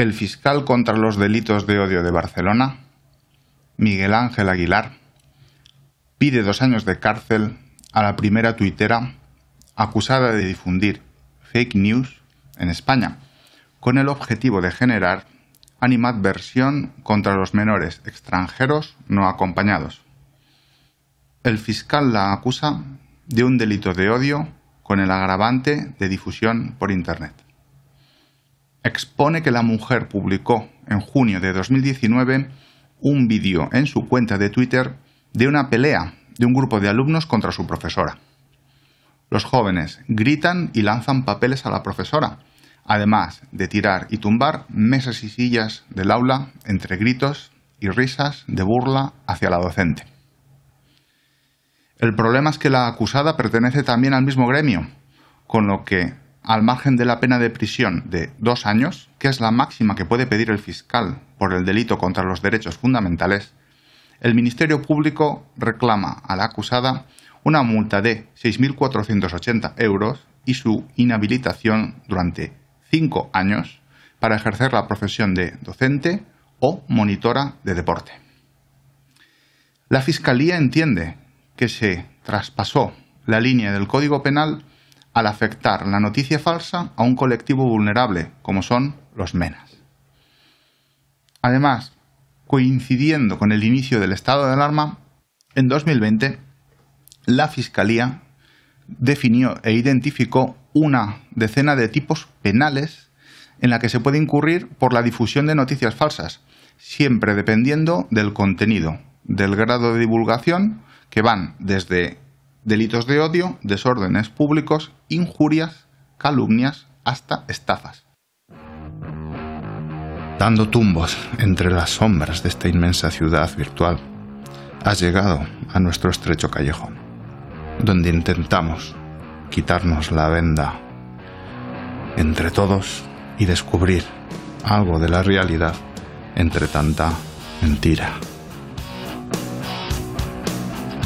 el fiscal contra los delitos de odio de Barcelona, Miguel Ángel Aguilar, pide dos años de cárcel a la primera tuitera acusada de difundir fake news en España, con el objetivo de generar animadversión contra los menores extranjeros no acompañados. El fiscal la acusa de un delito de odio con el agravante de difusión por Internet expone que la mujer publicó en junio de 2019 un vídeo en su cuenta de Twitter de una pelea de un grupo de alumnos contra su profesora. Los jóvenes gritan y lanzan papeles a la profesora, además de tirar y tumbar mesas y sillas del aula entre gritos y risas de burla hacia la docente. El problema es que la acusada pertenece también al mismo gremio, con lo que al margen de la pena de prisión de dos años, que es la máxima que puede pedir el fiscal por el delito contra los derechos fundamentales, el Ministerio Público reclama a la acusada una multa de 6.480 euros y su inhabilitación durante cinco años para ejercer la profesión de docente o monitora de deporte. La Fiscalía entiende que se traspasó la línea del Código Penal al afectar la noticia falsa a un colectivo vulnerable, como son los menas. Además, coincidiendo con el inicio del estado de alarma, en 2020 la Fiscalía definió e identificó una decena de tipos penales en la que se puede incurrir por la difusión de noticias falsas, siempre dependiendo del contenido, del grado de divulgación, que van desde delitos de odio, desórdenes públicos, injurias, calumnias, hasta estafas. Dando tumbos entre las sombras de esta inmensa ciudad virtual, has llegado a nuestro estrecho callejón, donde intentamos quitarnos la venda entre todos y descubrir algo de la realidad entre tanta mentira.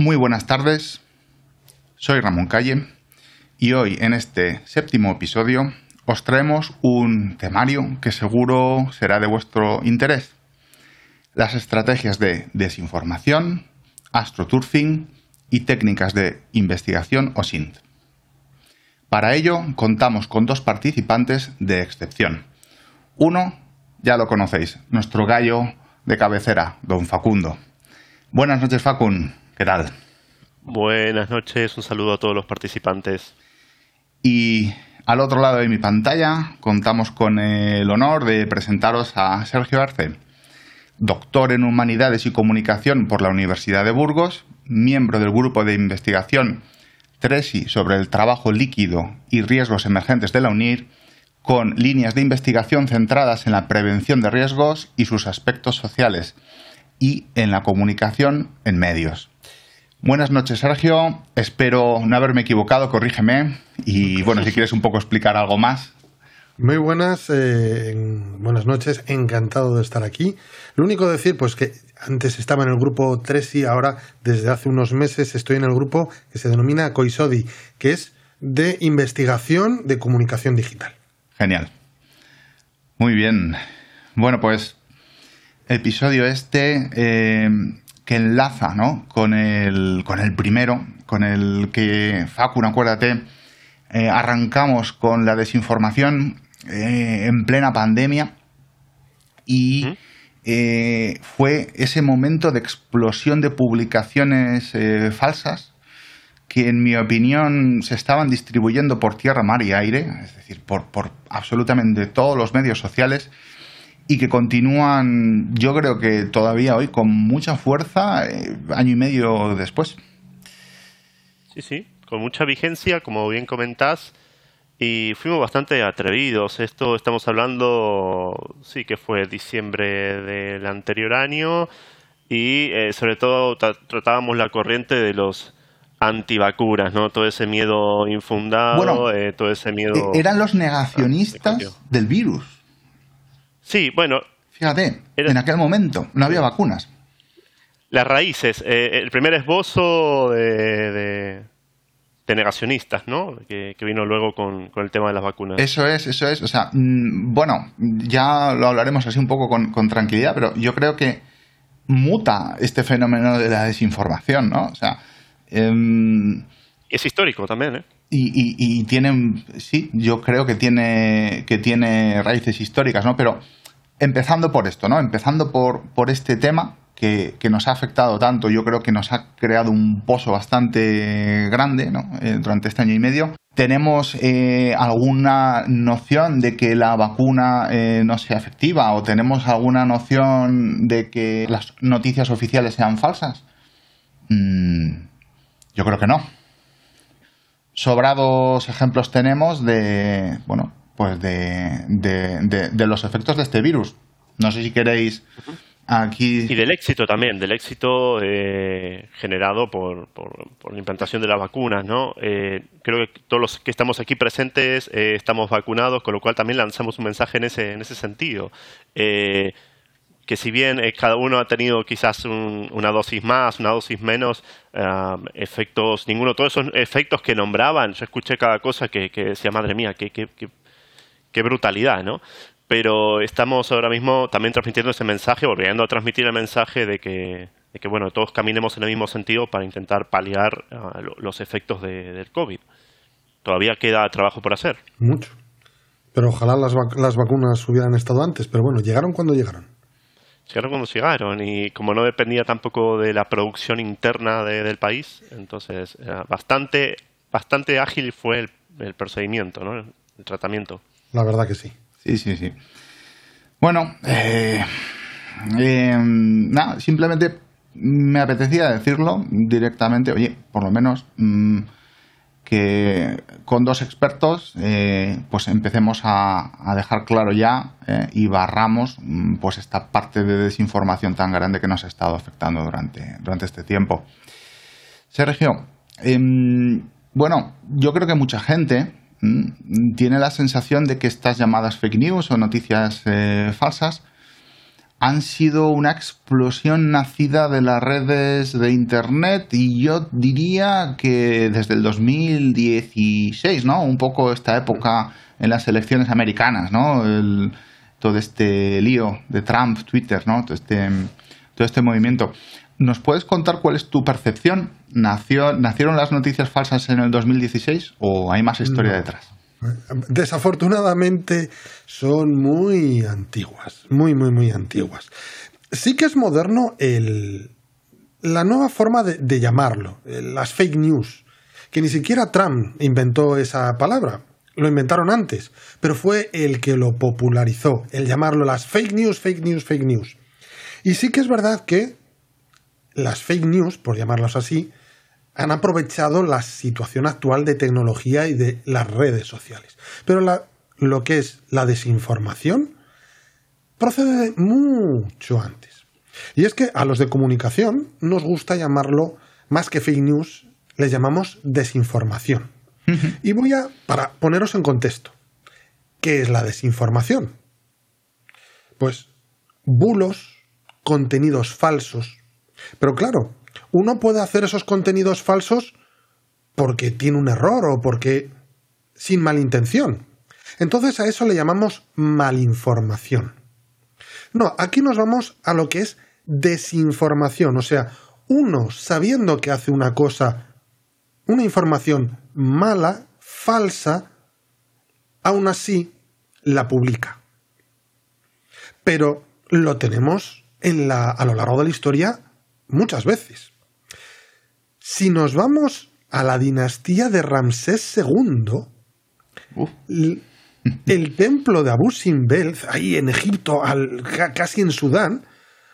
Muy buenas tardes, soy Ramón Calle y hoy en este séptimo episodio os traemos un temario que seguro será de vuestro interés. Las estrategias de desinformación, astroturfing y técnicas de investigación o SINT. Para ello contamos con dos participantes de excepción. Uno, ya lo conocéis, nuestro gallo de cabecera, don Facundo. Buenas noches, Facun. ¿Qué tal? Buenas noches, un saludo a todos los participantes. Y al otro lado de mi pantalla contamos con el honor de presentaros a Sergio Arce, doctor en Humanidades y Comunicación por la Universidad de Burgos, miembro del grupo de investigación TRESI sobre el trabajo líquido y riesgos emergentes de la UNIR, con líneas de investigación centradas en la prevención de riesgos y sus aspectos sociales y en la comunicación en medios. Buenas noches, Sergio. Espero no haberme equivocado, corrígeme. Y bueno, si quieres un poco explicar algo más. Muy buenas, eh, buenas noches, encantado de estar aquí. Lo único decir, pues que antes estaba en el grupo 3 y ahora desde hace unos meses estoy en el grupo que se denomina COISODI, que es de investigación de comunicación digital. Genial. Muy bien. Bueno, pues episodio este eh, que enlaza ¿no? con, el, con el primero, con el que, Facun, acuérdate, eh, arrancamos con la desinformación eh, en plena pandemia y eh, fue ese momento de explosión de publicaciones falsas que en mi opinión se estaban distribuyendo por tierra, mar y aire, es decir, por, por absolutamente todos los medios sociales y que continúan, yo creo que todavía hoy con mucha fuerza, eh, año y medio después. Sí, sí, con mucha vigencia, como bien comentás, y fuimos bastante atrevidos. Esto estamos hablando, sí que fue diciembre del anterior año y eh, sobre todo tratábamos la corriente de los antivacunas, ¿no? Todo ese miedo infundado, eh, todo ese miedo... Eh, eran los negacionistas del virus. Sí, bueno... Fíjate, en aquel momento no había vacunas. Las raíces, el primer esbozo de de negacionistas, ¿no? Que, vino luego con, el tema de las vacunas. Eso es, eso es. O sea, mm, bueno, ya lo hablaremos así un poco con, tranquilidad, pero yo creo que muta este fenómeno de la desinformación, ¿no? O sea. Em, es histórico también, ¿eh? Y, y, tiene, sí, yo creo que tiene, que tiene raíces históricas, ¿no? Pero empezando por esto, ¿no? Empezando por, por este tema, que, nos ha afectado tanto, yo creo que nos ha creado un pozo bastante grande ¿no? Eh, durante este año y medio. ¿Tenemos eh, alguna noción de que la vacuna eh, no sea efectiva o tenemos alguna noción de que las noticias oficiales sean falsas? Mm, yo creo que no. Sobrados ejemplos tenemos de, bueno, pues de, de los efectos de este virus. No sé si queréis y del éxito también, del éxito eh, generado por, por, la implantación de las vacunas, ¿no? Eh, creo que todos los que estamos aquí presentes eh, estamos vacunados, con lo cual también lanzamos un mensaje en ese, en ese sentido. que si bien cada uno ha tenido quizás una dosis más, una dosis menos, efectos, ninguno, todos esos efectos que nombraban, yo escuché cada cosa que, que decía, madre mía, qué, qué, qué, qué brutalidad, ¿no? pero estamos ahora mismo también transmitiendo ese mensaje, volviendo a transmitir el mensaje de que, de que bueno, todos caminemos en el mismo sentido para intentar paliar ah, los efectos del COVID. Todavía queda trabajo por hacer. Mucho. Pero ojalá las, las vacunas hubieran estado antes, pero bueno, llegaron cuando llegaron. Llegaron cuando llegaron y como no dependía tampoco de la producción interna del país, entonces bastante, bastante ágil fue el, el procedimiento, ¿no? el tratamiento. La verdad que sí. Sí, sí, sí. Bueno, eh, eh, nada, simplemente me apetecía decirlo directamente, oye, por lo menos mm, que con dos expertos eh, pues empecemos a, dejar claro ya y barramos mm, pues esta parte de desinformación tan grande que nos ha estado afectando durante, durante este tiempo. Sergio, em, bueno, yo creo que mucha gente tiene la sensación de que estas llamadas fake news o noticias eh, falsas han sido una explosión nacida de las redes de Internet y yo diría que desde el 2016, ¿no? Un poco esta época en las elecciones americanas, ¿no? todo este lío de Trump, Twitter, ¿no? Todo este, todo este movimiento. ¿Nos puedes contar cuál es tu percepción? ¿Nació, ¿Nacieron las noticias falsas en el 2016 o hay más historia detrás? Desafortunadamente son muy antiguas, muy, muy, muy antiguas. Sí que es moderno el, la nueva forma de, de llamarlo, las fake news, que ni siquiera Trump inventó esa palabra, lo inventaron antes, pero fue el que lo popularizó, el llamarlo las fake news, fake news, fake news. Y sí que es verdad que las fake news, por llamarlas así, han aprovechado la situación actual de tecnología y de las redes sociales. Pero lo que es la desinformación procede mucho antes. Y es que a los de comunicación nos gusta llamarlo, más que fake news, les llamamos desinformación. Y voy a, para poneros en contexto, ¿qué es la desinformación? Pues bulos, contenidos falsos, pero claro, uno puede hacer esos contenidos falsos porque tiene un error o porque sin malintención. Entonces a eso le llamamos malinformación. No, aquí nos vamos a lo que es desinformación, o sea, uno sabiendo que hace una cosa, una información mala, falsa, aún así la publica. Pero lo tenemos en la, a lo largo de la historia muchas veces. Si nos vamos a la dinastía de Ramsés II, el, templo de Abu Simbel, ahí en Egipto, casi en Sudán,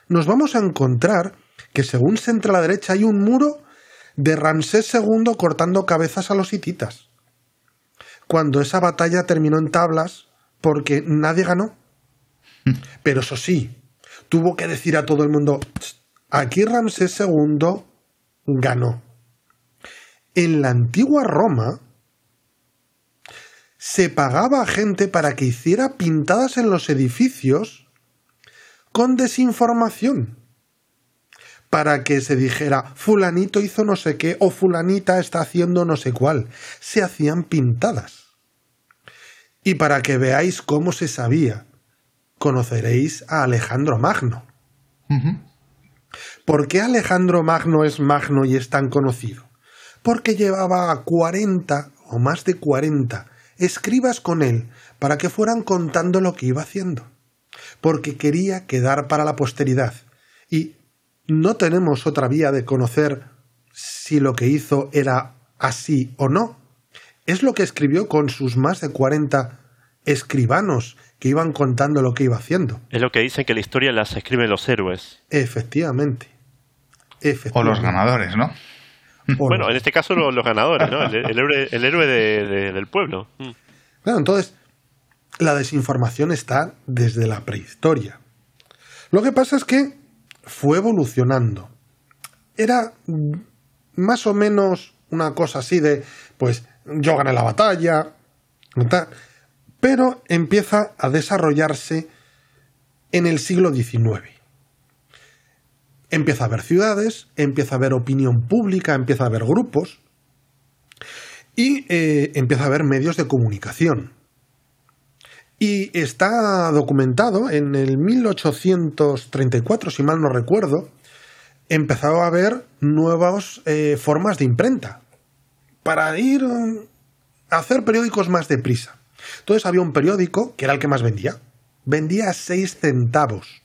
nos vamos a encontrar que según se entra a la derecha hay un muro de Ramsés II cortando cabezas a los hititas. cuando esa batalla terminó en tablas porque nadie ganó. Pero eso sí, tuvo que decir a todo el mundo, aquí Ramsés II ganó. En la antigua Roma se pagaba a gente para que hiciera pintadas en los edificios con desinformación para que se dijera fulanito hizo no sé qué o fulanita está haciendo no sé cuál. Se hacían pintadas. Y para que veáis cómo se sabía, conoceréis a Alejandro Magno. ¿Por qué Alejandro Magno es Magno y es tan conocido? Porque llevaba 40 o más de 40 escribas con él para que fueran contando lo que iba haciendo. Porque quería quedar para la posteridad. Y no tenemos otra vía de conocer si lo que hizo era así o no. Es lo que escribió con sus más de 40 escribanos que iban contando lo que iba haciendo. Es lo que dicen que la historia las escriben los héroes. Efectivamente. O los ganadores, ¿no? bueno, en este caso los, ganadores, ¿no? El, héroe, del pueblo. Mm. Claro, entonces, la desinformación está desde la prehistoria. Lo que pasa es que fue evolucionando. Era más o menos una cosa así de, pues yo gané la batalla, pero empieza a desarrollarse en el siglo XIX. Empieza a haber ciudades, empieza a haber opinión pública, empieza a haber grupos y eh, empieza a haber medios de comunicación. Y está documentado en el 1834, si mal no recuerdo, empezó a haber nuevas eh, formas de imprenta para ir a hacer periódicos más deprisa. Entonces había un periódico que era el que más vendía. Vendía a seis centavos.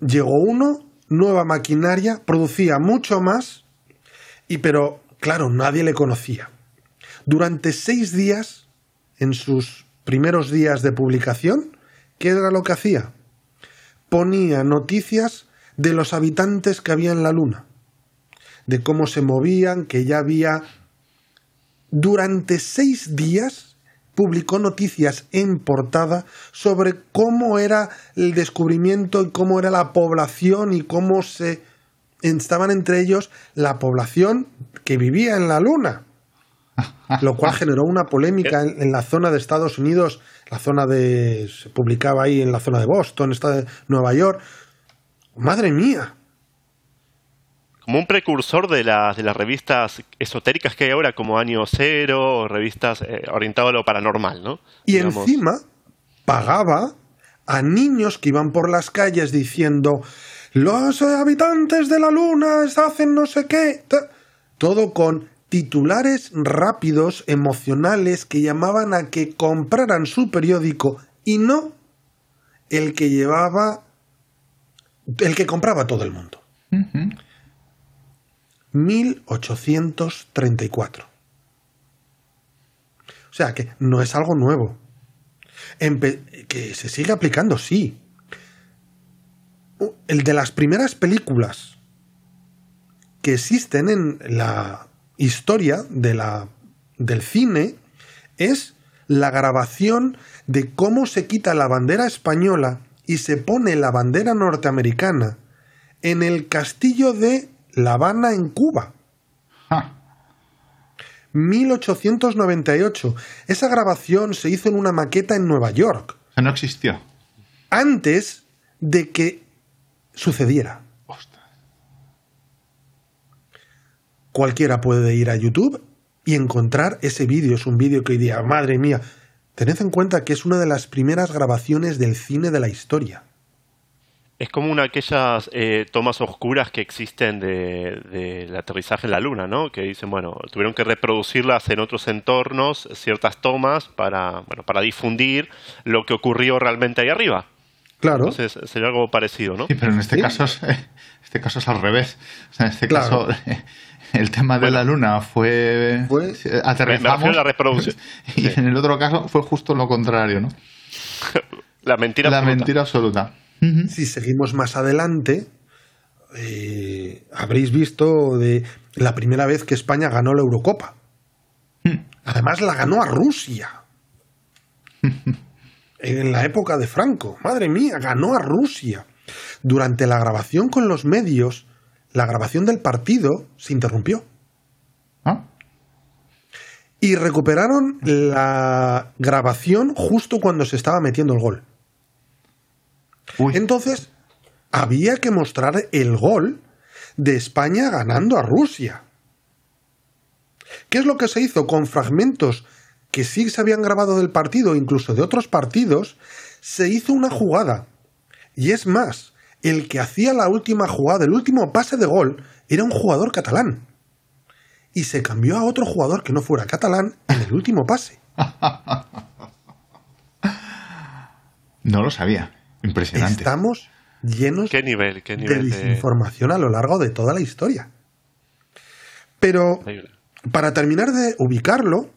Llegó uno, nueva maquinaria, producía mucho más, y pero claro, nadie le conocía. Durante seis días en sus primeros días de publicación, ¿qué era lo que hacía? Ponía noticias de los habitantes que había en la Luna, de cómo se movían, que ya había... Durante seis días publicó noticias en portada sobre cómo era el descubrimiento y cómo era la población y cómo se estaban entre ellos la población que vivía en la Luna lo cual generó una polémica en, la zona de Estados Unidos, la zona de. se publicaba ahí en la zona de Boston, esta de Nueva York. ¡Madre mía! Como un precursor de las, de las revistas esotéricas que hay ahora, como Año Cero, o revistas eh, orientadas a lo paranormal, ¿no? Y encima pagaba a niños que iban por las calles diciendo los habitantes de la luna hacen no sé qué. Todo con titulares rápidos, emocionales, que llamaban a que compraran su periódico y no el que llevaba, el que compraba todo el mundo. 1834. O sea que no es algo nuevo. que se sigue aplicando, sí. El de las primeras películas que existen en la historia de la, del cine es la grabación de cómo se quita la bandera española y se pone la bandera norteamericana en el castillo de La Habana en Cuba. 1898. Esa grabación se hizo en una maqueta en Nueva York. no existió. Antes de que sucediera. cualquiera puede ir a YouTube y encontrar ese vídeo. Es un vídeo que hoy día, madre mía, tened en cuenta que es una de las primeras grabaciones del cine de la historia. Es como una de aquellas eh, tomas oscuras que existen del aterrizaje en la Luna, ¿no? Que dicen, bueno, tuvieron que reproducirlas en otros entornos, ciertas tomas, para, bueno, para difundir lo que ocurrió realmente ahí arriba. Claro. Entonces sería algo parecido, ¿no? Sí, pero en este, caso, es, este caso es al revés. en este caso el tema de la luna fue, aterrizamos la reproducción. y en el otro caso fue justo lo contrario, ¿no? la mentira la mentira absoluta. Si seguimos más adelante, eh, habréis visto de la primera vez que España ganó la Eurocopa. Hmm. Además la ganó a Rusia. en la época de Franco. Madre mía, ganó a Rusia. Durante la grabación con los medios, la grabación del partido se interrumpió. ¿Ah? Y recuperaron la grabación justo cuando se estaba metiendo el gol. Entonces, había que mostrar el gol de España ganando a Rusia. ¿Qué es lo que se hizo con fragmentos que sí se habían grabado del partido, incluso de otros partidos? Se hizo una jugada. Y es más, el que hacía la última jugada, el último pase de gol, era un jugador catalán. Y se cambió a otro jugador que no fuera catalán en el último pase. No lo sabía. Impresionante. Estamos llenos ¿Qué nivel, qué nivel de desinformación a lo largo de toda la historia. Pero para terminar de ubicarlo,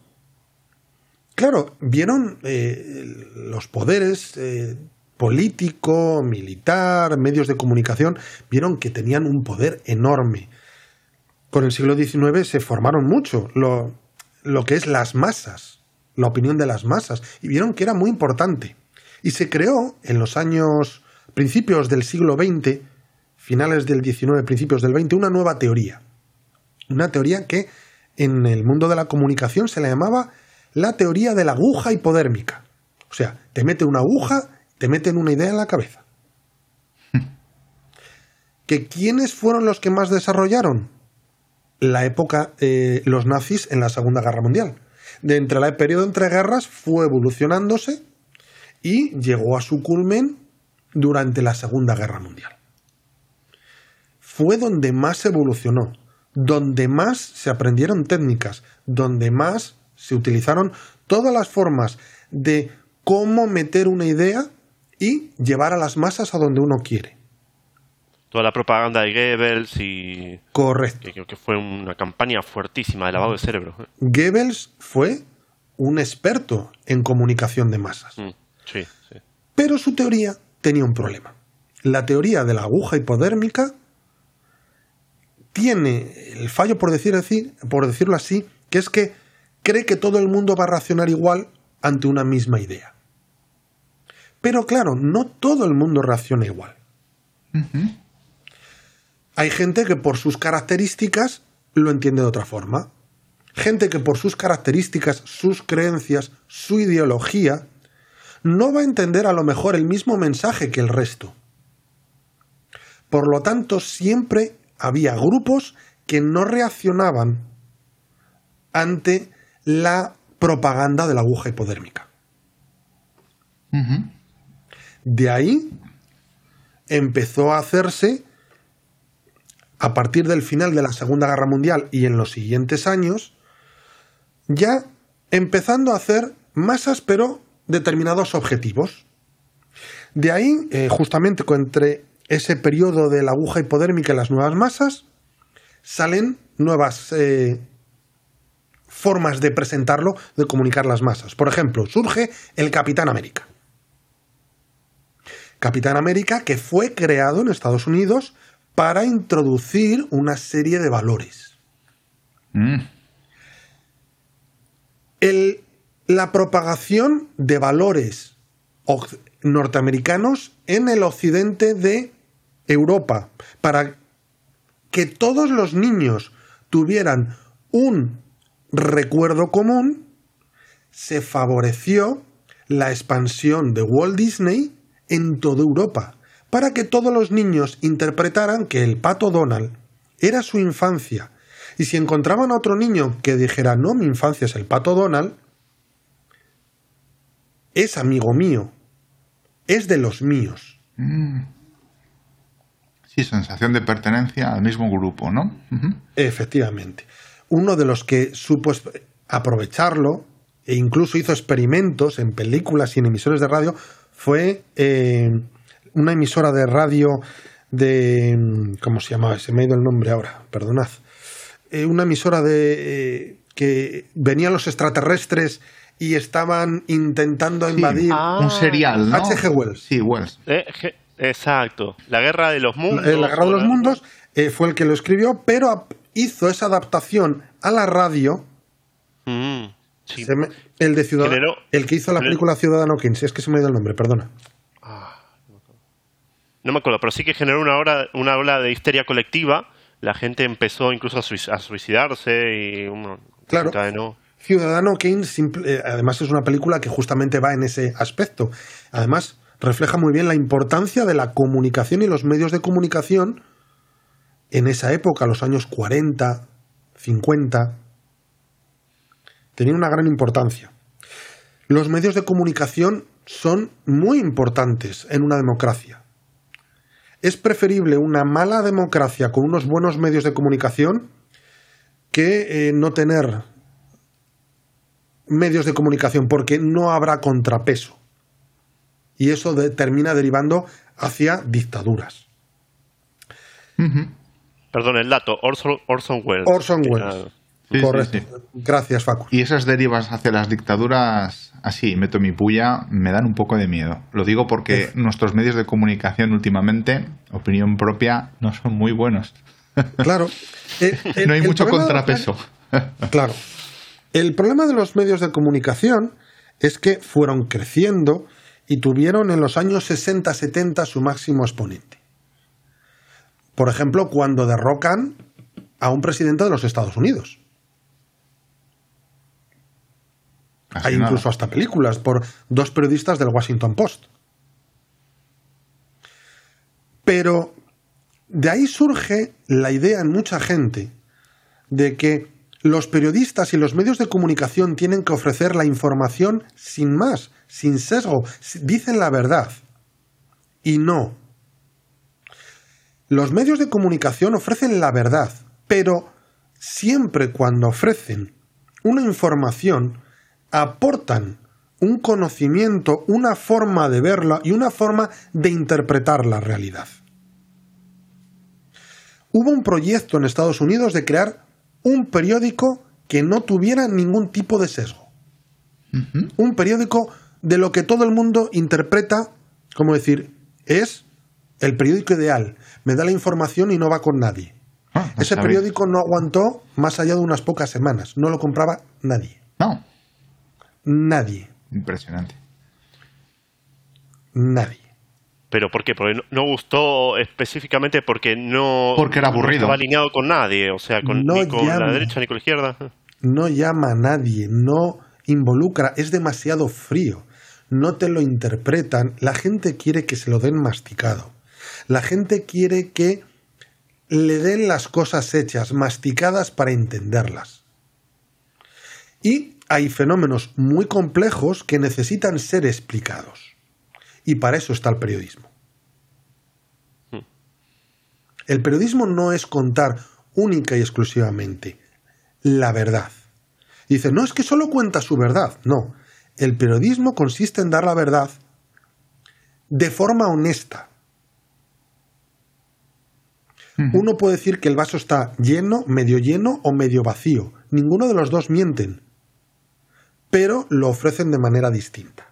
claro, vieron eh, los poderes eh, político, militar, medios de comunicación, vieron que tenían un poder enorme. Con el siglo XIX se formaron mucho lo, lo que es las masas, la opinión de las masas, y vieron que era muy importante. Y se creó en los años principios del siglo XX, finales del XIX, principios del XX, una nueva teoría. Una teoría que en el mundo de la comunicación se le llamaba la teoría de la aguja hipodérmica. O sea, te mete una aguja, te meten una idea en la cabeza. ¿Que quiénes fueron los que más desarrollaron? La época, eh, los nazis en la Segunda Guerra Mundial. De entre el periodo entre guerras fue evolucionándose y llegó a su culmen durante la Segunda Guerra Mundial. Fue donde más evolucionó donde más se aprendieron técnicas, donde más se utilizaron todas las formas de cómo meter una idea y llevar a las masas a donde uno quiere. Toda la propaganda de Goebbels y... Correcto. Que, que fue una campaña fuertísima de lavado de cerebro. Goebbels fue un experto en comunicación de masas. Mm, sí, sí. Pero su teoría tenía un problema. La teoría de la aguja hipodérmica tiene el fallo, por, decir así, por decirlo así, que es que cree que todo el mundo va a reaccionar igual ante una misma idea. Pero claro, no todo el mundo reacciona igual. Hay gente que por sus características lo entiende de otra forma. Gente que por sus características, sus creencias, su ideología, no va a entender a lo mejor el mismo mensaje que el resto. Por lo tanto, siempre había grupos que no reaccionaban ante la propaganda de la aguja hipodérmica. De ahí empezó a hacerse, a partir del final de la Segunda Guerra Mundial y en los siguientes años, ya empezando a hacer masas, pero determinados objetivos. De ahí, eh, justamente entre ese periodo de la aguja hipodérmica y las nuevas masas, salen nuevas eh, formas de presentarlo, de comunicar las masas. Por ejemplo, surge el Capitán América. Capitán América que fue creado en Estados Unidos para introducir una serie de valores. Mm. La propagación de valores norteamericanos en el occidente de Europa, para que todos los niños tuvieran un recuerdo común, se favoreció la expansión de Walt Disney en toda Europa, para que todos los niños interpretaran que el pato Donald era su infancia, y si encontraban a otro niño que dijera no, mi infancia es el pato Donald, es amigo mío, es de los míos. Mm. Sí, sensación de pertenencia al mismo grupo, ¿no? Efectivamente. Uno de los que supo aprovecharlo e incluso hizo experimentos en películas y en emisores de radio fue eh, una emisora de radio de... ¿Cómo se llamaba? Se me ha ido el nombre ahora, perdonad. Eh, una emisora de... Eh, que venían los extraterrestres y estaban intentando invadir... Un serial, ¿no? H.G. Wells. Sí, Wells. Exacto. La Guerra de los Mundos. La, Guerra de los Mundos eh, fue el que lo escribió, pero hizo esa adaptación a la radio. Mm. el de Ciudadano, el que hizo la película Ciudadano Kane, es que se me ha ido el nombre, perdona. Ah, no me acuerdo, pero sí que generó una ola, una ola de histeria colectiva. La gente empezó incluso a, suicidarse y claro. Ciudadano Kane, eh, además, es una película que justamente va en ese aspecto. Además, refleja muy bien la importancia de la comunicación y los medios de comunicación en esa época, los años 40, 50, tenían una gran importancia. Los medios de comunicación son muy importantes en una democracia. Es preferible una mala democracia con unos buenos medios de comunicación que eh, no tener medios de comunicación, porque no habrá contrapeso. Y eso termina derivando hacia dictaduras. Perdón, el dato, Orson, Welles. Orson Welles. Correcto. Gracias, Facu. Y esas derivas hacia las dictaduras, así, meto mi puya, me dan un poco de miedo. Lo digo porque nuestros medios de comunicación últimamente, opinión propia, no son muy buenos. Claro. no hay mucho contrapeso. claro. El problema de los medios de comunicación es que fueron creciendo y tuvieron en los años 60-70 su máximo exponente. Por ejemplo, cuando derrocan a un presidente de los Estados Unidos. Hay incluso hasta películas por dos periodistas del Washington Post. Pero de ahí surge la idea en mucha gente de que los periodistas y los medios de comunicación tienen que ofrecer la información sin más, sin sesgo, dicen la verdad. Y no. Los medios de comunicación ofrecen la verdad, pero siempre cuando ofrecen una información, aportan un conocimiento, una forma de verla y una forma de interpretar la realidad. Hubo un proyecto en Estados Unidos de crear un periódico que no tuviera ningún tipo de sesgo. Un periódico de lo que todo el mundo interpreta como decir, es el periódico ideal, me da la información y no va con nadie. Ah, Ese periódico no aguantó más allá de unas pocas semanas, no lo compraba nadie. No. Nadie. Impresionante. Nadie. ¿Pero por qué? Porque no, gustó específicamente porque no... Porque era aburrido. estaba alineado con nadie, o sea, con, ni con la derecha ni con la izquierda. No llama a nadie, no involucra, es demasiado frío. No te lo interpretan. La gente quiere que se lo den masticado. La gente quiere que le den las cosas hechas, masticadas para entenderlas. Y hay fenómenos muy complejos que necesitan ser explicados. Y para eso está el periodismo. El periodismo no es contar única y exclusivamente la verdad. Dice, no es que solo cuenta su verdad. No, el periodismo consiste en dar la verdad de forma honesta. Uno puede decir que el vaso está lleno, medio lleno o medio vacío. Ninguno de los dos mienten, pero lo ofrecen de manera distinta.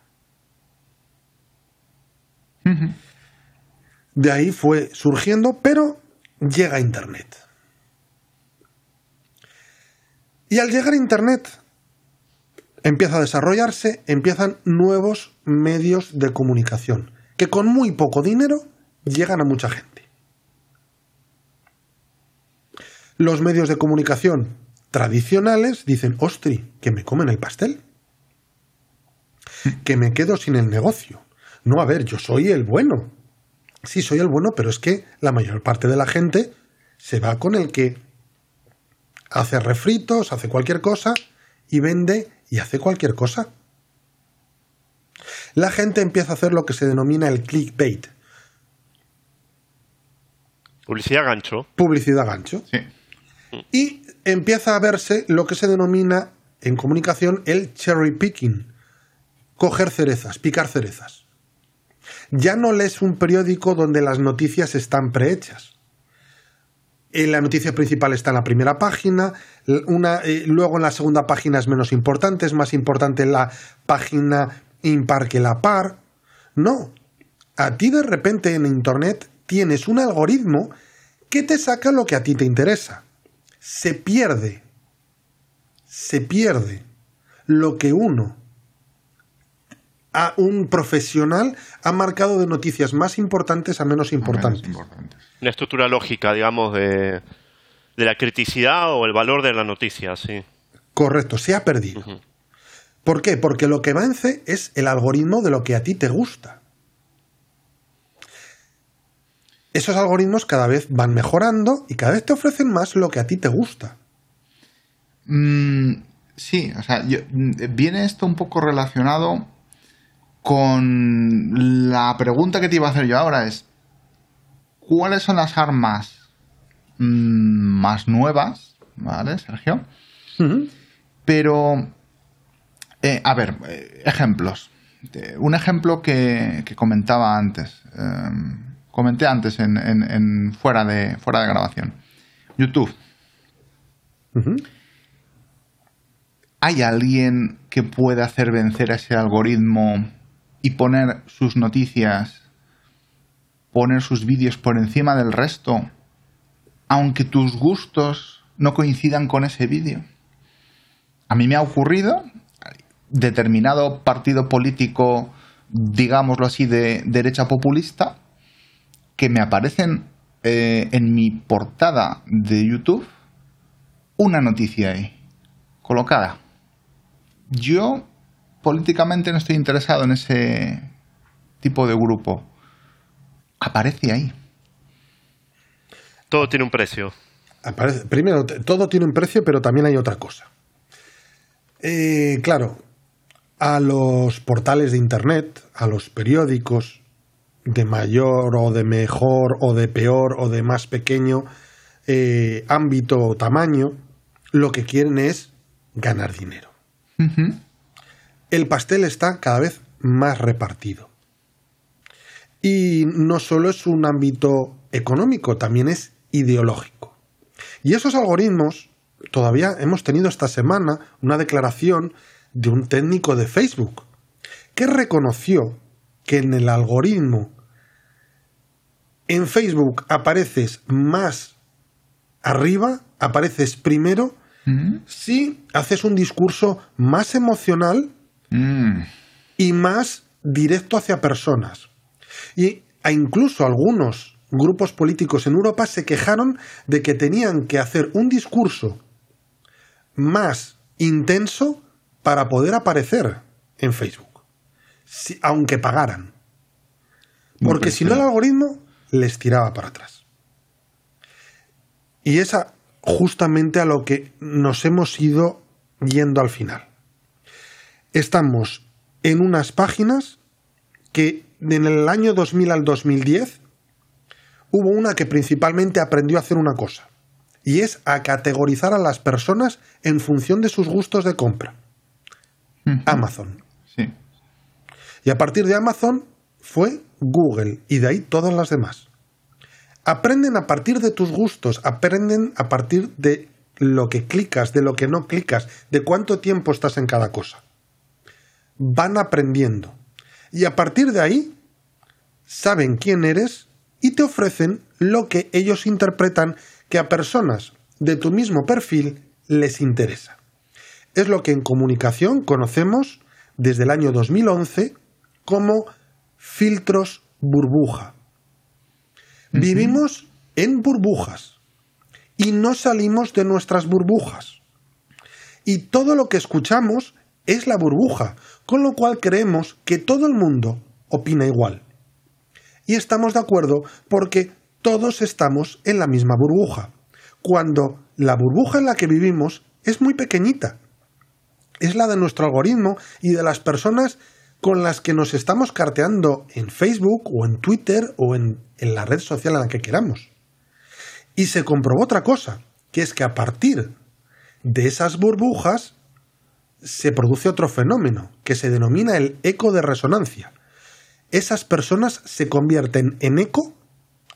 De ahí fue surgiendo, pero llega Internet. Y al llegar Internet empieza a desarrollarse, empiezan nuevos medios de comunicación, que con muy poco dinero llegan a mucha gente. Los medios de comunicación tradicionales dicen, ostri, que me comen el pastel, que me quedo sin el negocio. No, a ver, yo soy el bueno. Sí, soy el bueno, pero es que la mayor parte de la gente se va con el que hace refritos, hace cualquier cosa y vende y hace cualquier cosa. La gente empieza a hacer lo que se denomina el clickbait. Publicidad gancho. Publicidad gancho. Sí. Y empieza a verse lo que se denomina en comunicación el cherry picking. Coger cerezas, picar cerezas ya no lees un periódico donde las noticias están prehechas. Eh, la noticia principal está en la primera página, eh, luego en la segunda página es menos importante, es más importante la página impar que la par. No, a ti de repente en Internet tienes un algoritmo que te saca lo que a ti te interesa. Se pierde, se pierde lo que uno, a un profesional, ha marcado de noticias más importantes a menos importantes. Una estructura lógica, digamos, de, la criticidad o el valor de la noticia, sí. Correcto, se ha perdido. ¿Por qué? Porque lo que vence es el algoritmo de lo que a ti te gusta. Esos algoritmos cada vez van mejorando y cada vez te ofrecen más lo que a ti te gusta. Mm, sí, o sea, viene esto un poco relacionado con la pregunta que te iba a hacer yo ahora es, ¿cuáles son las armas mm, más nuevas? ¿Vale, Sergio? Pero, eh, a ver, eh, ejemplos. un ejemplo que, comentaba antes. Em, comenté antes en, fuera, de, fuera de grabación. YouTube. ¿Hay alguien que pueda hacer vencer a ese algoritmo y poner sus noticias, poner sus vídeos por encima del resto, aunque tus gustos no coincidan con ese vídeo? A mí me ha ocurrido, determinado partido político, digámoslo así, de derecha populista, que me aparecen eh, en mi portada de YouTube una noticia ahí, colocada. Yo políticamente no estoy interesado en ese tipo de grupo. Aparece ahí. Todo tiene un precio. primero, todo tiene un precio, pero también hay otra cosa. Eh, claro, a los portales de Internet, a los periódicos, de mayor o de mejor o de peor o de más pequeño eh, ámbito o tamaño, lo que quieren es ganar dinero. El pastel está cada vez más repartido. Y no solo es un ámbito económico, también es ideológico. Y esos algoritmos, todavía hemos tenido esta semana una declaración de un técnico de Facebook que reconoció que en el algoritmo en Facebook apareces más arriba, apareces primero, mm. si haces un discurso más emocional mm. y más directo hacia personas. Y incluso algunos grupos políticos en Europa se quejaron de que tenían que hacer un discurso más intenso para poder aparecer en Facebook, aunque pagaran. Porque si no el algoritmo les tiraba para atrás. Y es justamente a lo que nos hemos ido yendo al final. Estamos en unas páginas que en el año 2000 al 2010 hubo una que principalmente aprendió a hacer una cosa, y es a categorizar a las personas en función de sus gustos de compra. Amazon. Sí. Y a partir de Amazon fue Google y de ahí todas las demás. Aprenden a partir de tus gustos, aprenden a partir de lo que clicas, de lo que no clicas, de cuánto tiempo estás en cada cosa. Van aprendiendo. Y a partir de ahí, saben quién eres y te ofrecen lo que ellos interpretan que a personas de tu mismo perfil les interesa. Es lo que en comunicación conocemos desde el año 2011 como filtros burbuja. Vivimos en burbujas y no salimos de nuestras burbujas. Y todo lo que escuchamos es la burbuja, con lo cual creemos que todo el mundo opina igual. Y estamos de acuerdo porque todos estamos en la misma burbuja, cuando la burbuja en la que vivimos es muy pequeñita. Es la de nuestro algoritmo y de las personas con las que nos estamos carteando en Facebook o en Twitter o en, la red social en la que queramos. Y se comprobó otra cosa, que es que a partir de esas burbujas se produce otro fenómeno, que se denomina el eco de resonancia. Esas personas se convierten en eco,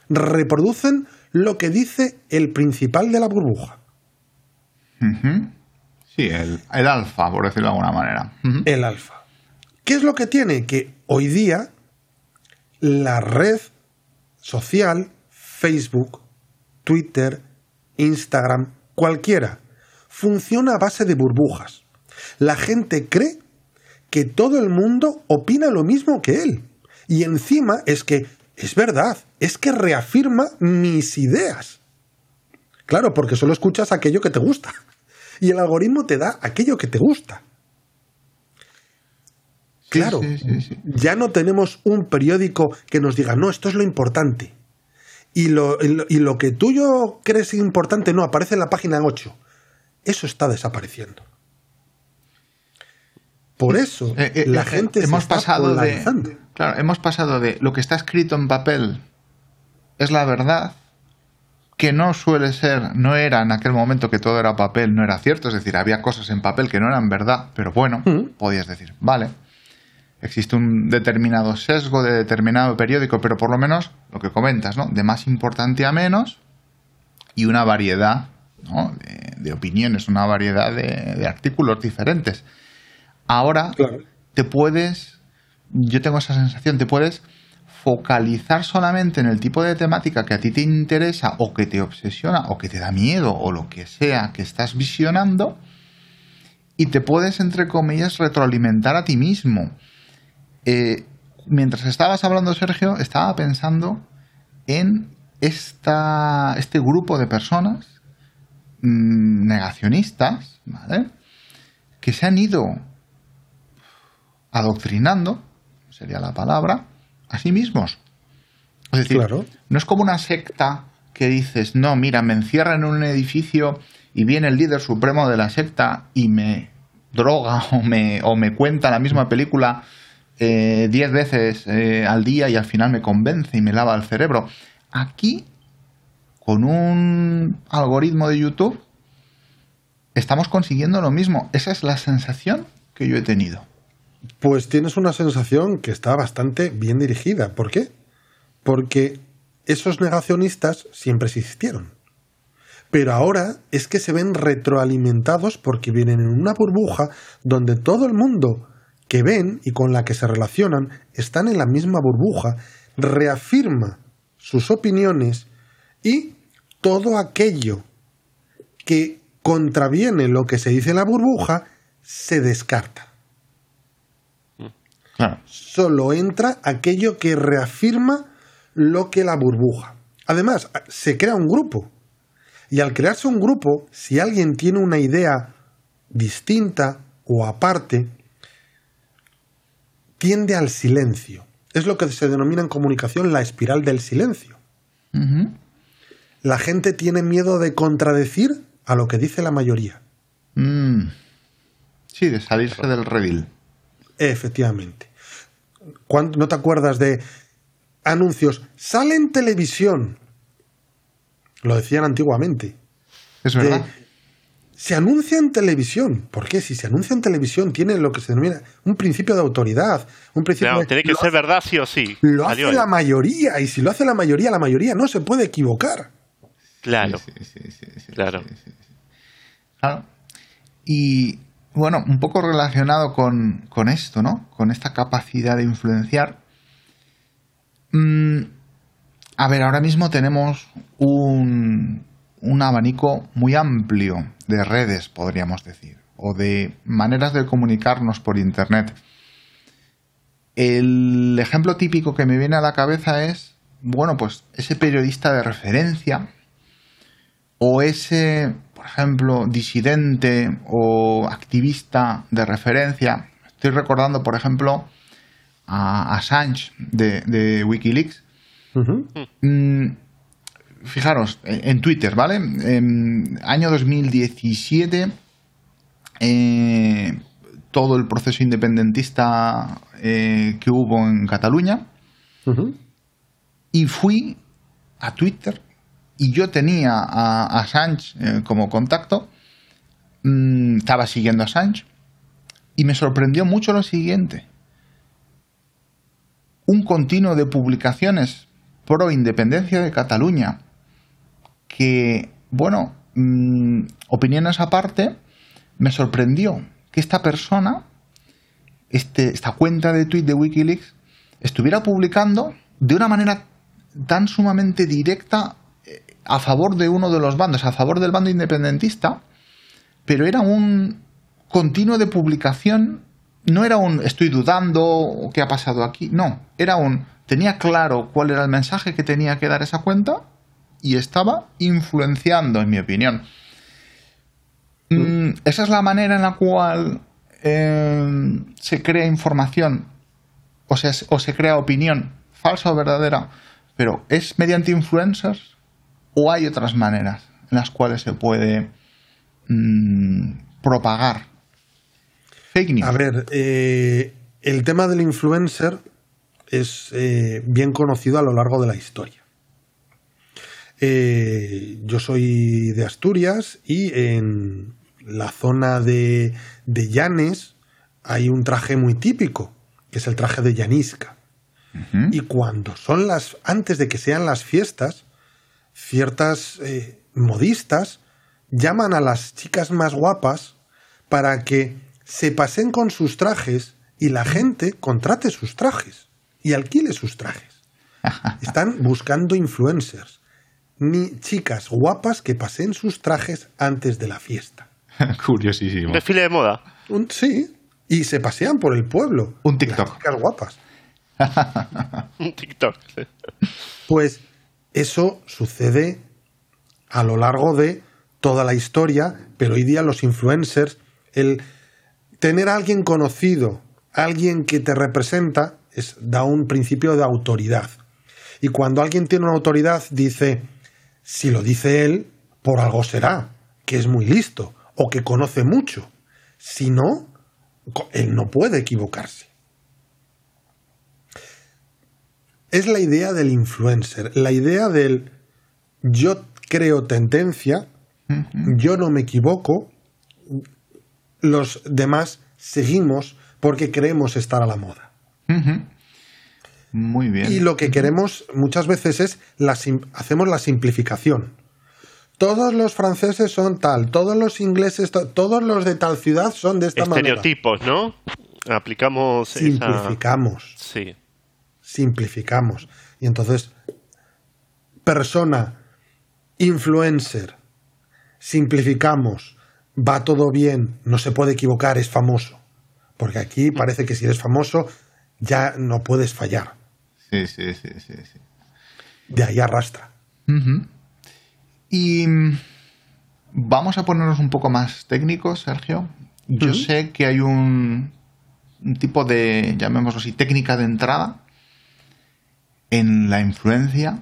reproducen lo que dice el principal de la burbuja. Sí, el, alfa, por decirlo de alguna manera. El alfa. ¿Qué es lo que tiene? Que hoy día la red social, Facebook, Twitter, Instagram, cualquiera, funciona a base de burbujas. La gente cree que todo el mundo opina lo mismo que él. Y encima es que es verdad, es que reafirma mis ideas. Claro, porque solo escuchas aquello que te gusta. Y el algoritmo te da aquello que te gusta. Claro, ya no tenemos un periódico que nos diga, no, esto es lo importante. Y lo, y lo que tú yo crees importante no aparece en la página 8. Eso está desapareciendo. Por eso eh, eh, la eh, gente hemos se pasado de claro, hemos pasado de lo que está escrito en papel es la verdad que no suele ser, no era en aquel momento que todo era papel, no era cierto, es decir, había cosas en papel que no eran verdad, pero bueno, mm. podías decir, vale, existe un determinado sesgo de determinado periódico, pero por lo menos lo que comentas, ¿no? De más importante a menos y una variedad ¿no? de, opiniones, una variedad de, artículos diferentes. Ahora te puedes, yo tengo esa sensación, te puedes focalizar solamente en el tipo de temática que a ti te interesa o que te obsesiona o que te da miedo o lo que sea que estás visionando y te puedes, entre comillas, retroalimentar a ti mismo. Eh, mientras estabas hablando, Sergio, estaba pensando en esta, este grupo de personas mm, negacionistas, ¿vale? Que se han ido adoctrinando, sería la palabra, a sí mismos. Es decir, no es como una secta que dices, no, mira, me encierra en un edificio y viene el líder supremo de la secta y me droga o me, o me cuenta la misma película eh, diez veces eh, al día y al final me convence y me lava el cerebro. Aquí, con un algoritmo de YouTube, estamos consiguiendo lo mismo. Esa es la sensación que yo he tenido. Pues tienes una sensación que está bastante bien dirigida. ¿Por qué? Porque esos negacionistas siempre existieron. Pero ahora es que se ven retroalimentados porque vienen en una burbuja donde todo el mundo que ven y con la que se relacionan están en la misma burbuja, reafirma sus opiniones y todo aquello que contraviene lo que se dice en la burbuja se descarta. Solo entra aquello que reafirma lo que la burbuja. Además, se crea un grupo. Y al crearse un grupo, si alguien tiene una idea distinta o aparte, tiende al silencio. Es lo que se denomina en comunicación la espiral del silencio. La gente tiene miedo de contradecir a lo que dice la mayoría. Mm. Sí, de salirse del redil. Efectivamente. ¿No te acuerdas de anuncios? Sale en televisión. Lo decían antiguamente. Es verdad. se anuncia en televisión. ¿Por qué? Si se anuncia en televisión, tiene lo que se denomina un principio de autoridad. Un principio tiene que ser verdad sí o sí. Lo hace la mayoría. Y si lo hace la mayoría, la mayoría no se puede equivocar. Claro. claro. Claro. Y bueno, un poco relacionado con, esto, ¿no? Con esta capacidad de influenciar. Mm, a ver, ahora mismo tenemos un, un abanico muy amplio de redes, podríamos decir, o de maneras de comunicarnos por Internet. El ejemplo típico que me viene a la cabeza es, bueno, pues ese periodista de referencia o ese por ejemplo, disidente o activista de referencia. Estoy recordando, por ejemplo, a Assange de, Wikileaks. Mm, fijaros, en Twitter, ¿vale? En año 2017, eh, todo el proceso independentista eh, que hubo en Cataluña. Y fui a Twitter y yo tenía a, Assange eh, como contacto, mm, estaba siguiendo a Assange y me sorprendió mucho lo siguiente. Un continuo de publicaciones pro independencia de Cataluña que, bueno, mm, opiniones aparte, me sorprendió que esta persona, este, esta cuenta de tweet de Wikileaks, estuviera publicando de una manera tan sumamente directa a favor de uno de los bandos, a favor del bando independentista, pero era un continuo de publicación. No era un estoy dudando qué ha pasado aquí. No, era un tenía claro cuál era el mensaje que tenía que dar esa cuenta y estaba influenciando, en mi opinión. Mm, esa es la manera en la cual eh, se crea información o, o se crea opinión, falsa o verdadera, pero ¿es mediante influencers o hay otras maneras en las cuales se puede mm, propagar fake news? A ver, eh, el tema del influencer es eh, bien conocido a lo largo de la historia. Eh, yo soy de Asturias y en la zona de, de Llanes hay un traje muy típico, que es el traje de Llanisca. Y cuando son las, antes de que sean las fiestas, ciertas eh, modistas llaman a las chicas más guapas para que se pasen con sus trajes y la gente contrate sus trajes y alquile sus trajes. Están buscando influencers, ni chicas guapas que pasen sus trajes antes de la fiesta. Curiosísimo. Desfile de moda. sí, y se pasean por el pueblo. Un TikTok. Las chicas guapas. Un TikTok. Pues eso sucede a lo largo de toda la historia, pero hoy día los influencers, el tener a alguien conocido, alguien que te representa, es, da un principio de autoridad. Y cuando alguien tiene una autoridad, dice, si lo dice él, por algo será, que es muy listo o que conoce mucho. Si no, él no puede equivocarse. Es la idea del influencer, la idea del yo creo tendencia, yo no me equivoco, los demás seguimos porque creemos estar a la moda. Muy bien. Y lo que queremos muchas veces es la, hacemos la simplificación todos los franceses son tal, todos los ingleses, todos los de tal ciudad son de esta manera. Estereotipos, ¿no? Aplicamos. Simplificamos. Sí. Simplificamos. Y entonces, persona, influencer, simplificamos, va todo bien, no se puede equivocar, es famoso. Porque aquí parece que si eres famoso ya no puedes fallar. Sí, sí, sí, sí. sí. De ahí arrastra. Y vamos a ponernos un poco más técnicos, Sergio. Yo sé que hay un, tipo de, llamémoslo así, técnica de entrada en la influencia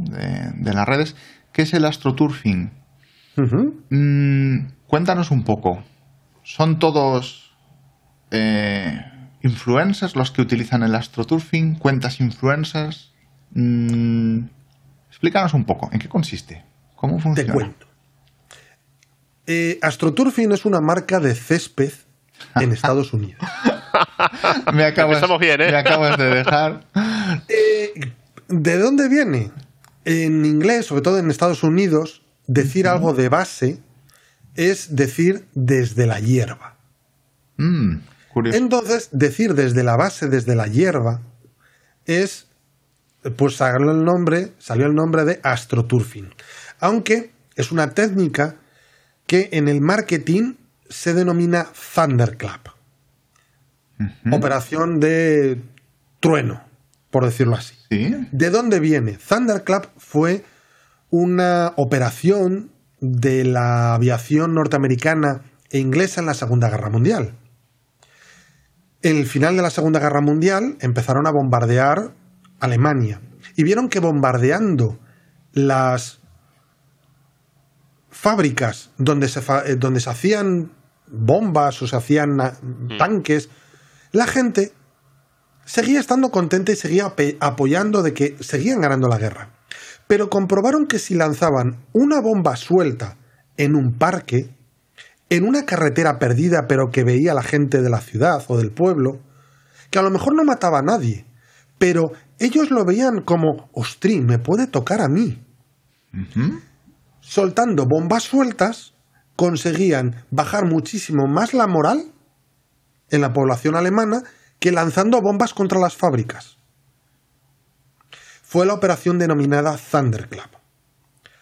de, las redes, que es el astroturfing. Mm, cuéntanos un poco. ¿Son todos eh, influencers los que utilizan el astroturfing? ¿Cuentas influencers? Mm, explícanos un poco, ¿en qué consiste? ¿Cómo funciona? Te cuento. Eh, AstroTurfing es una marca de césped en Estados Unidos. me, acabas, bien, ¿eh? me acabas de dejar. Eh, ¿De dónde viene? En inglés, sobre todo en Estados Unidos, decir algo de base es decir desde la hierba. Mm, Entonces, decir desde la base, desde la hierba, es, pues salió el nombre, salió el nombre de astroturfing aunque es una técnica que en el marketing se denomina Thunderclap. Operación de trueno, por decirlo así. ¿De dónde viene? Thunderclap fue una operación de la aviación norteamericana e inglesa en la Segunda Guerra Mundial. En el final de la Segunda Guerra Mundial empezaron a bombardear Alemania y vieron que bombardeando las fábricas donde se, eh, donde se hacían bombas o se hacían mm. tanques, la gente seguía estando contenta y seguía apoyando de que seguían ganando la guerra. Pero comprobaron que si lanzaban una bomba suelta en un parque, en una carretera perdida pero que veía la gente de la ciudad o del pueblo, que a lo mejor no mataba a nadie, pero ellos lo veían como, ostri, me puede tocar a mí soltando bombas sueltas, conseguían bajar muchísimo más la moral en la población alemana que lanzando bombas contra las fábricas. Fue la operación denominada Thunderclap.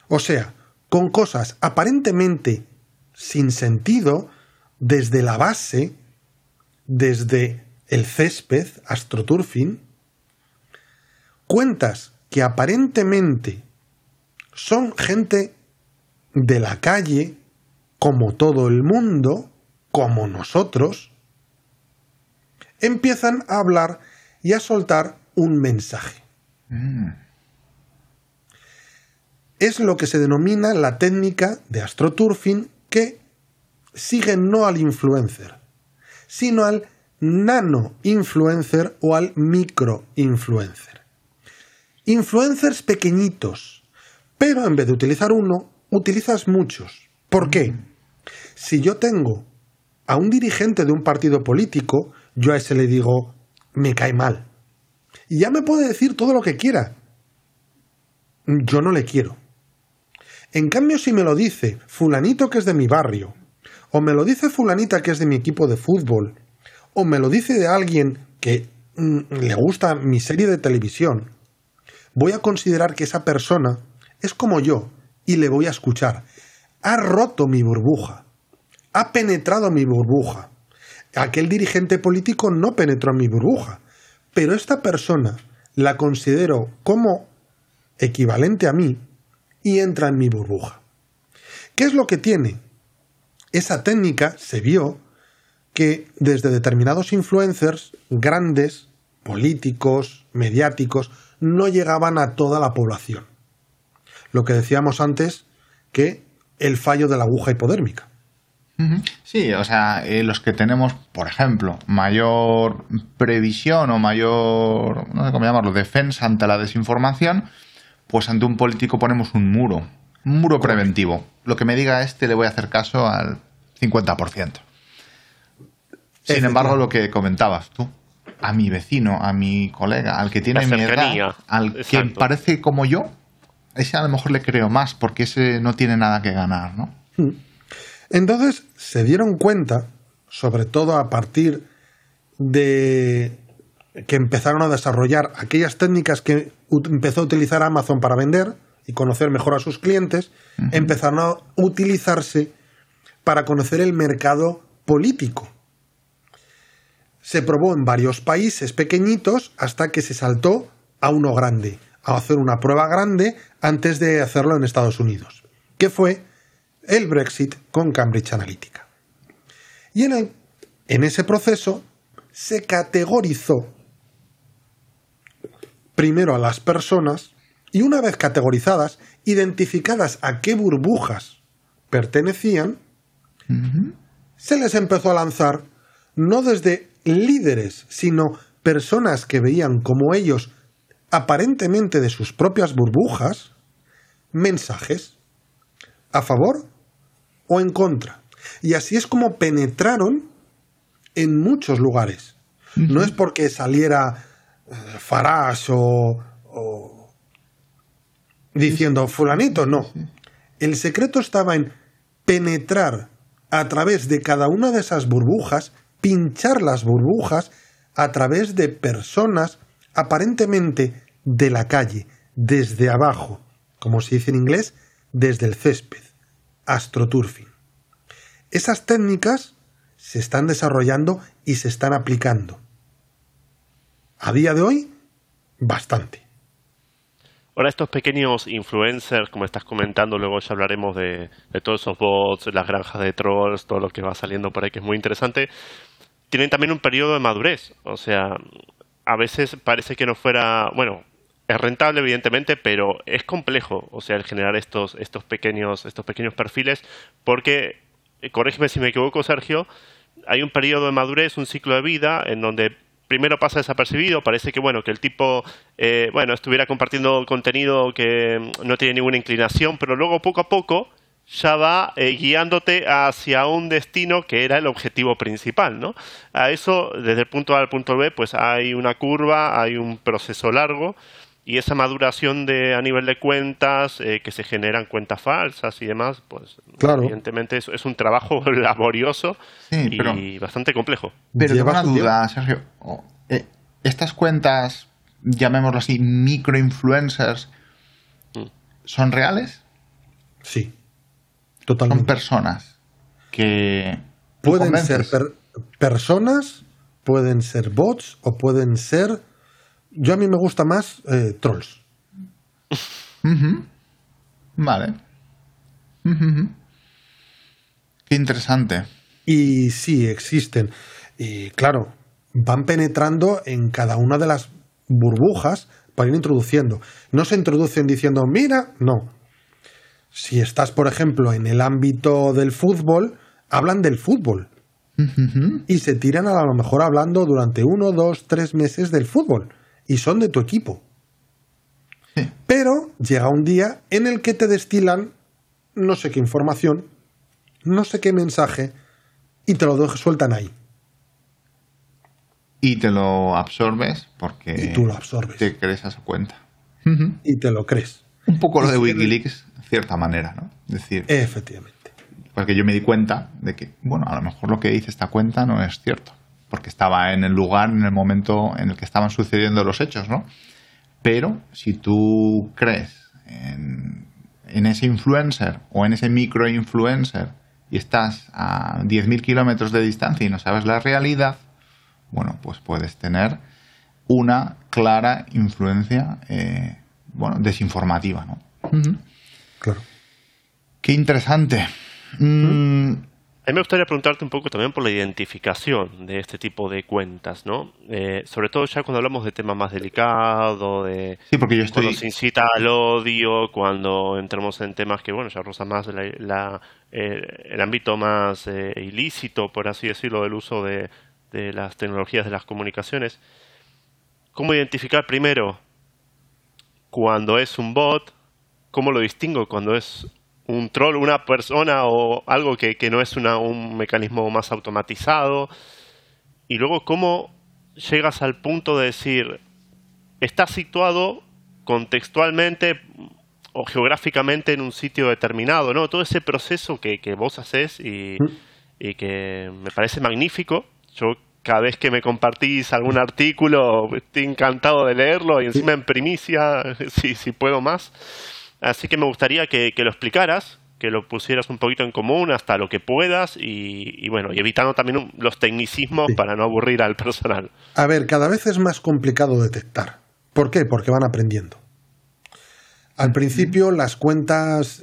O sea, con cosas aparentemente sin sentido desde la base, desde el césped, astroturfing, cuentas que aparentemente son gente de la calle, como todo el mundo, como nosotros, empiezan a hablar y a soltar un mensaje. Mm. Es lo que se denomina la técnica de astroturfing que sigue no al influencer, sino al nano influencer o al micro influencer. Influencers pequeñitos, pero en vez de utilizar uno, utilizas muchos. ¿Por qué? Mm. Si yo tengo a un dirigente de un partido político, yo a ese le digo, me cae mal. Y ya me puede decir todo lo que quiera. Yo no le quiero. En cambio, si me lo dice fulanito que es de mi barrio, o me lo dice fulanita que es de mi equipo de fútbol, o me lo dice de alguien que mm, le gusta mi serie de televisión, voy a considerar que esa persona es como yo y le voy a escuchar. Ha roto mi burbuja, ha penetrado mi burbuja. Aquel dirigente político no penetró en mi burbuja, pero esta persona la considero como equivalente a mí y entra en mi burbuja. ¿Qué es lo que tiene? Esa técnica se vio que desde determinados influencers grandes, políticos, mediáticos, no llegaban a toda la población. Lo que decíamos antes, que el fallo de la aguja hipodérmica. Sí, o sea, eh, los que tenemos, por ejemplo, mayor previsión o mayor, no sé cómo llamarlo, defensa ante la desinformación, pues ante un político ponemos un muro, un muro preventivo. Lo que me diga este le voy a hacer caso al 50%. Sin embargo, lo que comentabas tú, a mi vecino, a mi colega, al que tiene mi edad, al que parece como yo, ese a lo mejor le creo más porque ese no tiene nada que ganar, ¿no? Hmm. Entonces se dieron cuenta, sobre todo a partir de que empezaron a desarrollar aquellas técnicas que empezó a utilizar Amazon para vender y conocer mejor a sus clientes, empezaron a utilizarse para conocer el mercado político. Se probó en varios países pequeñitos hasta que se saltó a uno grande, a hacer una prueba grande antes de hacerlo en Estados Unidos, que fue el Brexit con Cambridge Analytica. Y en, en ese proceso se categorizó primero a las personas y una vez categorizadas, identificadas a qué burbujas pertenecían, se les empezó a lanzar no desde líderes, sino personas que veían como ellos, aparentemente de sus propias burbujas, mensajes a favor o en contra. Y así es como penetraron en muchos lugares. No es porque saliera eh, Farage o, o diciendo fulanito, no. El secreto estaba en penetrar a través de cada una de esas burbujas pinchar las burbujas a través de personas aparentemente de la calle, desde abajo, como se dice en inglés, desde el césped, astroturfing. Esas técnicas se están desarrollando y se están aplicando. A día de hoy, bastante. Ahora estos pequeños influencers, como estás comentando, luego ya hablaremos de, todos esos bots, las granjas de trolls, todo lo que va saliendo por ahí, que es muy interesante tienen también un periodo de madurez. O sea, a veces parece que no fuera, bueno, es rentable evidentemente, pero es complejo, o sea, el generar estos estos pequeños estos pequeños perfiles porque eh, corrígeme si me equivoco, Sergio, hay un periodo de madurez, un ciclo de vida en donde primero pasa desapercibido, parece que bueno, que el tipo eh, bueno, estuviera compartiendo contenido que no tiene ninguna inclinación, pero luego poco a poco ya va eh, guiándote hacia un destino que era el objetivo principal, ¿no? A eso, desde el punto A al punto B, pues hay una curva, hay un proceso largo y esa maduración de a nivel de cuentas eh, que se generan cuentas falsas y demás, pues evidentemente es, es, un trabajo laborioso y bastante complejo. Pero tengo una duda, Sergio. Eh, estas cuentas, llamémoslo así, microinfluencers, mm. ¿son reales? Sí. Son personas que pueden ser personas, pueden ser bots o pueden ser... Yo a mí me gusta más eh, trolls. Vale. Qué interesante. Y sí, existen. Y claro, van penetrando en cada una de las burbujas para ir introduciendo. No se introducen diciendo, mira, no. Si estás, por ejemplo, en el ámbito del fútbol, hablan del fútbol. Y se tiran a lo mejor hablando durante uno, dos, tres meses del fútbol. Y son de tu equipo. Pero llega un día en el que te destilan no sé qué información, no sé qué mensaje, y te lo sueltan ahí. Y te lo absorbes porque y tú lo absorbes. te crees a su cuenta. Y te lo crees. Un poco lo de Wikileaks, de cierta manera, ¿no? Decir, Efectivamente. Porque yo me di cuenta de que, bueno, a lo mejor lo que dice esta cuenta no es cierto. Porque estaba en el lugar, en el momento en el que estaban sucediendo los hechos, ¿no? Pero si tú crees en, en ese influencer o en ese micro influencer y estás a 10.000 kilómetros de distancia y no sabes la realidad, bueno, pues puedes tener una clara influencia, eh, bueno, desinformativa, ¿no? Claro. Qué interesante. Mm. A mí me gustaría preguntarte un poco también por la identificación de este tipo de cuentas, ¿no? Eh, sobre todo ya cuando hablamos de temas más delicados, de sí, porque yo estoy... cuando se incita al odio, cuando entramos en temas que, bueno, ya rozan más la, eh, el ámbito más eh, ilícito, por así decirlo, del uso de, de las tecnologías de las comunicaciones. ¿Cómo identificar primero cuando es un bot? ¿Cómo lo distingo cuando es un troll, una persona o algo que, no es un mecanismo más automatizado. Y luego cómo llegas al punto de decir, está situado contextualmente o geográficamente en un sitio determinado, ¿no? Todo ese proceso que, vos haces y, y, que me parece magnífico. Yo cada vez que me compartís algún artículo estoy encantado de leerlo y encima en primicia, si, si puedo más. Así que me gustaría que, lo explicaras, que lo pusieras un poquito en común hasta lo que puedas y, bueno, y evitando también los tecnicismos para no aburrir al personal. A ver, cada vez es más complicado detectar. ¿Por qué? Porque van aprendiendo. Al principio las cuentas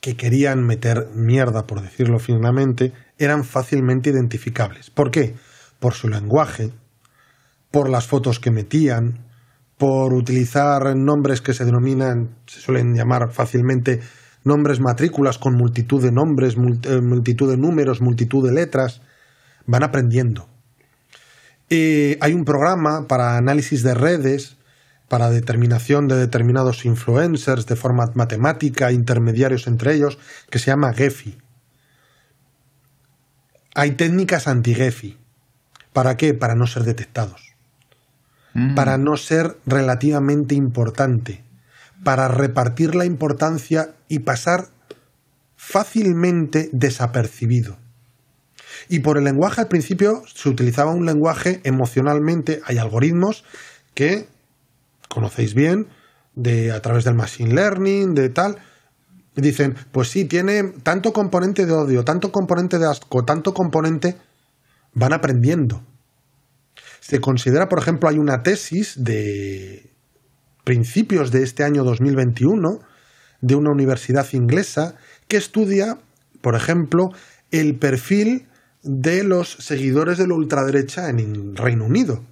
que querían meter mierda, por decirlo finamente, eran fácilmente identificables. ¿Por qué? Por su lenguaje, por las fotos que metían, por utilizar nombres que se denominan, se suelen llamar fácilmente nombres matrículas con multitud de nombres, eh, multitud de números, multitud de letras, van aprendiendo. hay un programa para análisis de redes, para determinación de determinados influencers de forma matemática, intermediarios entre ellos, que se llama Gephi. Hay técnicas anti-Gephi. ¿Para qué? Para no ser detectados para no ser relativamente importante, para repartir la importancia y pasar fácilmente desapercibido. Y por el lenguaje al principio se utilizaba un lenguaje emocionalmente, hay algoritmos que conocéis bien, de a través del machine learning, de tal, dicen, pues sí, tiene tanto componente de odio, tanto componente de asco, tanto componente, van aprendiendo. Se considera, por ejemplo, hay una tesis de principios de este año 2021 de una universidad inglesa que estudia, por ejemplo, el perfil de los seguidores de la ultraderecha en el Reino Unido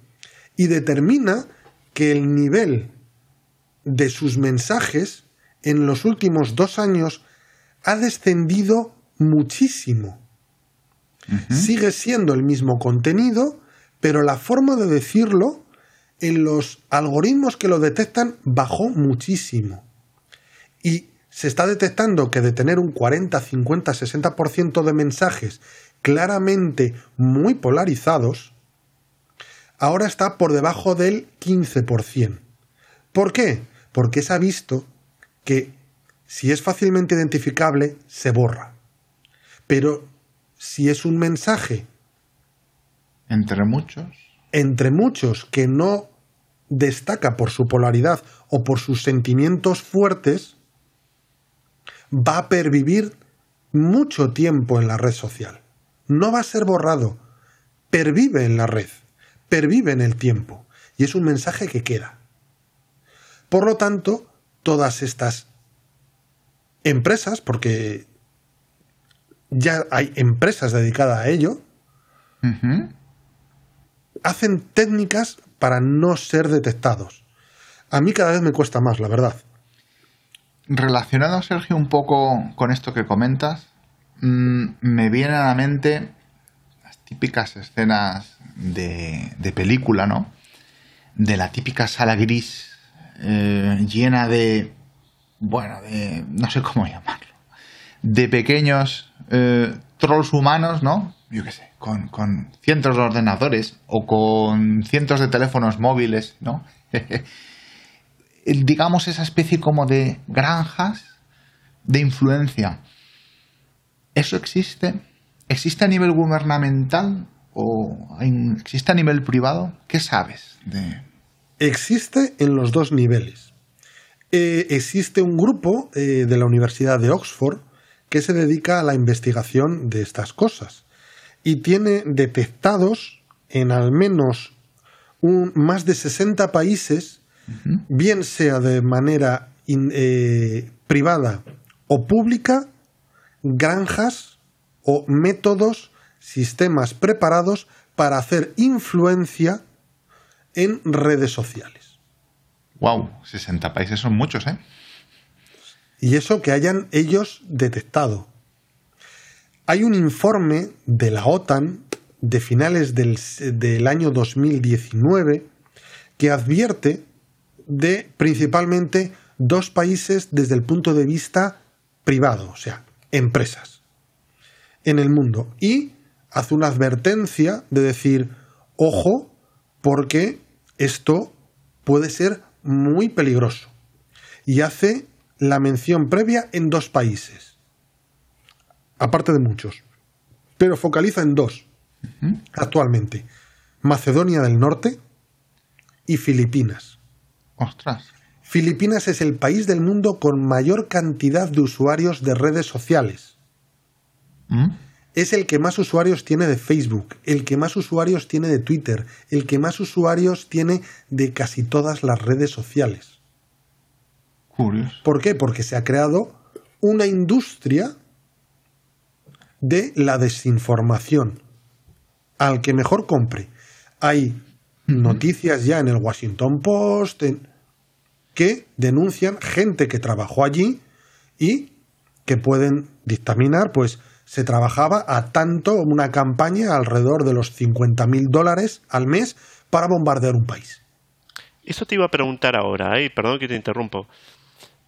y determina que el nivel de sus mensajes en los últimos dos años ha descendido muchísimo. Sigue siendo el mismo contenido, pero la forma de decirlo en los algoritmos que lo detectan bajó muchísimo. Y se está detectando que de tener un 40, 50, 60% de mensajes claramente muy polarizados, ahora está por debajo del 15%. ¿Por qué? Porque se ha visto que si es fácilmente identificable, se borra. Pero si es un mensaje entre muchos. Entre muchos que no destaca por su polaridad o por sus sentimientos fuertes, va a pervivir mucho tiempo en la red social. no va a ser borrado, pervive en la red, pervive en el tiempo, y es un mensaje que queda. Por lo tanto, todas estas empresas, porque ya hay empresas dedicadas a ello, hacen técnicas para no ser detectados. A mí cada vez me cuesta más, la verdad. Relacionado, Sergio, un poco con esto que comentas, mm, me vienen a la mente las típicas escenas de, de película, ¿no? De la típica sala gris eh, llena de, bueno, de, no sé cómo llamarlo, de pequeños eh, trolls humanos, ¿no? Yo qué sé, con, con cientos de ordenadores o con cientos de teléfonos móviles, ¿no? digamos esa especie como de granjas de influencia. ¿Eso existe? ¿Existe a nivel gubernamental o existe a nivel privado? ¿Qué sabes de, Existe en los dos niveles. Eh, existe un grupo eh, de la Universidad de Oxford que se dedica a la investigación de estas cosas y tiene detectados en al menos un, más de 60 países, bien sea de manera eh, privada o pública, granjas o métodos, sistemas preparados para hacer influencia en redes sociales. Wow, 60 países son muchos, ¿eh? Y eso que hayan ellos detectado. Hay un informe de la OTAN de finales del, año 2019 que advierte de principalmente dos países desde el punto de vista privado, o sea, empresas, en el mundo. Y hace una advertencia de decir, ojo, porque esto puede ser muy peligroso. Y hace la mención previa en dos países, aparte de muchos, pero focaliza en dos actualmente, Macedonia del Norte y Filipinas. Ostras. Filipinas es el país del mundo con mayor cantidad de usuarios de redes sociales. ¿Mm? es el que más usuarios tiene de Facebook, el que más usuarios tiene de Twitter, el que más usuarios tiene de casi todas las redes sociales. Curioso. ¿Por qué? Porque se ha creado una industria de la desinformación. Al que mejor compre. Hay noticias ya en el Washington Post que denuncian gente que trabajó allí y que pueden dictaminar, pues, se trabajaba a tanto una campaña alrededor de los 50 mil dólares al mes para bombardear un país. Eso te iba a preguntar ahora, ¿eh? perdón que te interrumpo.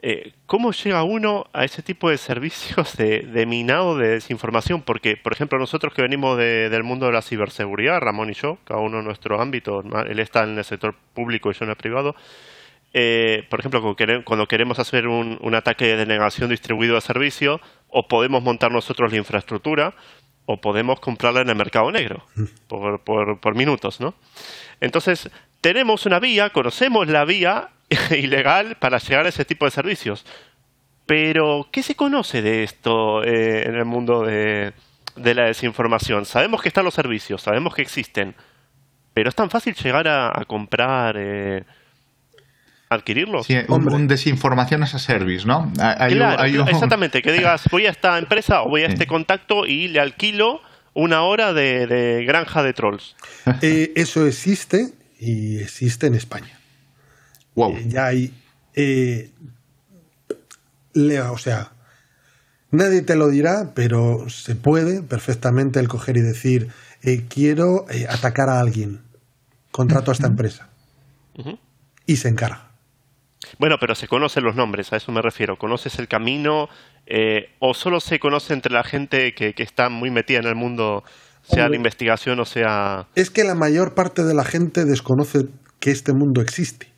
Eh, ¿Cómo llega uno a ese tipo de servicios de, minado de desinformación? Porque, por ejemplo, nosotros que venimos del mundo de la ciberseguridad, Ramón y yo, cada uno en nuestro ámbito, él está en el sector público y yo en el privado, eh, por ejemplo, cuando queremos hacer un, ataque de denegación distribuido de servicio, o podemos montar nosotros la infraestructura, o podemos comprarla en el mercado negro por, minutos, ¿no? Entonces, tenemos una vía, conocemos la vía ilegal para llegar a ese tipo de servicios. Pero, ¿qué se conoce de esto eh, en el mundo de, la desinformación? Sabemos que están los servicios, sabemos que existen, pero es tan fácil llegar a, comprar eh, adquirirlo. Sí, un, desinformación as a service, ¿no? claro, exactamente, que digas, voy a esta empresa o voy a este contacto y le alquilo una hora de, granja de trolls. Eh, eso existe y existe en España. Wow. Eh, ya hay... Eh, o sea, nadie te lo dirá, pero se puede perfectamente el coger y decir, quiero atacar a alguien, contrato a esta empresa. Y se encarga. Bueno, pero se conocen los nombres, a eso me refiero. ¿Conoces el camino eh, o solo se conoce entre la gente que, está muy metida en el mundo, sea de investigación o sea... Es que la mayor parte de la gente desconoce que este mundo existe.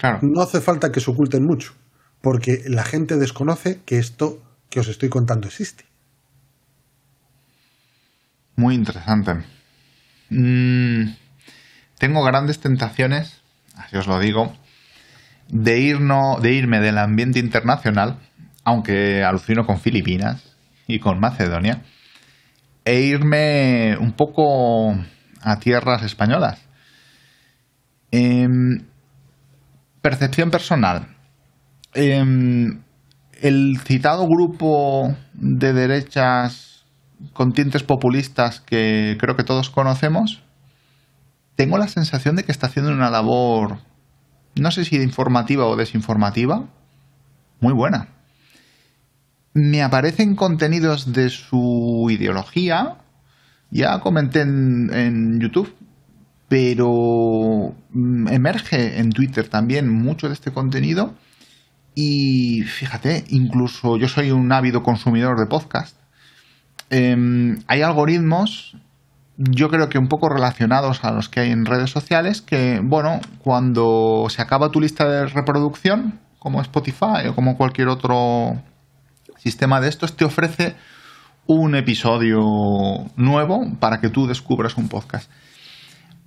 Claro. No hace falta que se oculten mucho, porque la gente desconoce que esto que os estoy contando existe. Muy interesante. Mm, tengo grandes tentaciones, así os lo digo, de, de irme del ambiente internacional, aunque alucino con Filipinas y con Macedonia, e irme un poco a tierras españolas. Em, percepción personal. Em, el citado grupo de derechas con tintes populistas que creo que todos conocemos, tengo la sensación de que está haciendo una labor, no sé si informativa o desinformativa, muy buena. Me aparecen contenidos de su ideología, ya comenté en, YouTube, pero mm, emerge en Twitter también mucho de este contenido y fíjate, incluso yo soy un ávido consumidor de podcast. Em, hay algoritmos, yo creo que un poco relacionados a los que hay en redes sociales, que, bueno, cuando se acaba tu lista de reproducción, como Spotify o como cualquier otro sistema de estos, te ofrece un episodio nuevo para que tú descubras un podcast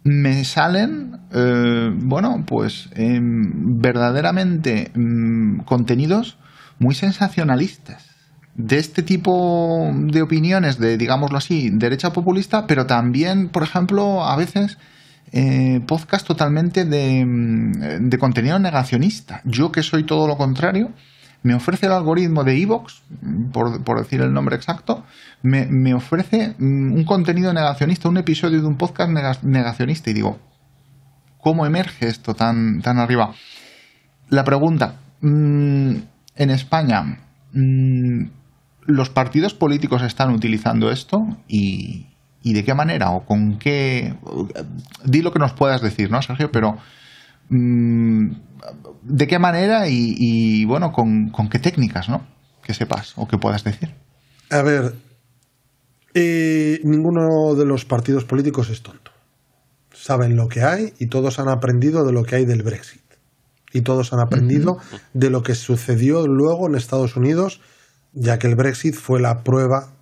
me salen, eh, bueno, pues em, verdaderamente mm, contenidos muy sensacionalistas de este tipo de opiniones de, digámoslo así, derecha populista, pero también, por ejemplo, a veces eh, podcast totalmente de, mm, de, contenido negacionista. Yo que soy todo lo contrario, me ofrece el algoritmo de Evox, por, por decir el nombre exacto, me, ofrece mm, un contenido negacionista, un episodio de un podcast negacionista y digo, ¿cómo emerge esto tan, tan arriba? La pregunta, mm, en España, mm, ¿los partidos políticos están utilizando esto y, y de qué manera o con qué? Di lo que nos puedas decir, ¿no, Sergio? Pero ¿De qué manera y, bueno, con, qué técnicas, ¿no? Que sepas o que puedas decir. A ver, eh, ninguno de los partidos políticos es tonto. Saben lo que hay y todos han aprendido de lo que hay del Brexit. Y todos han aprendido de lo que sucedió luego en Estados Unidos, ya que el Brexit fue la prueba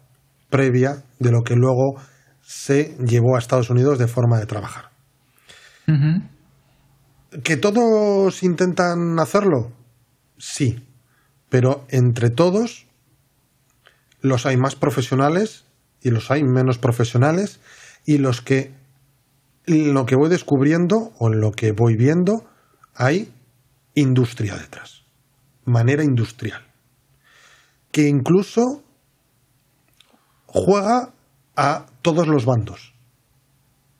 previa de lo que luego se llevó a Estados Unidos de forma de trabajar. ¿Que todos intentan hacerlo? Sí, pero entre todos los hay más profesionales y los hay menos profesionales y los que lo que voy descubriendo o en lo que voy viendo hay industria detrás, manera industrial, que incluso juega a todos los bandos.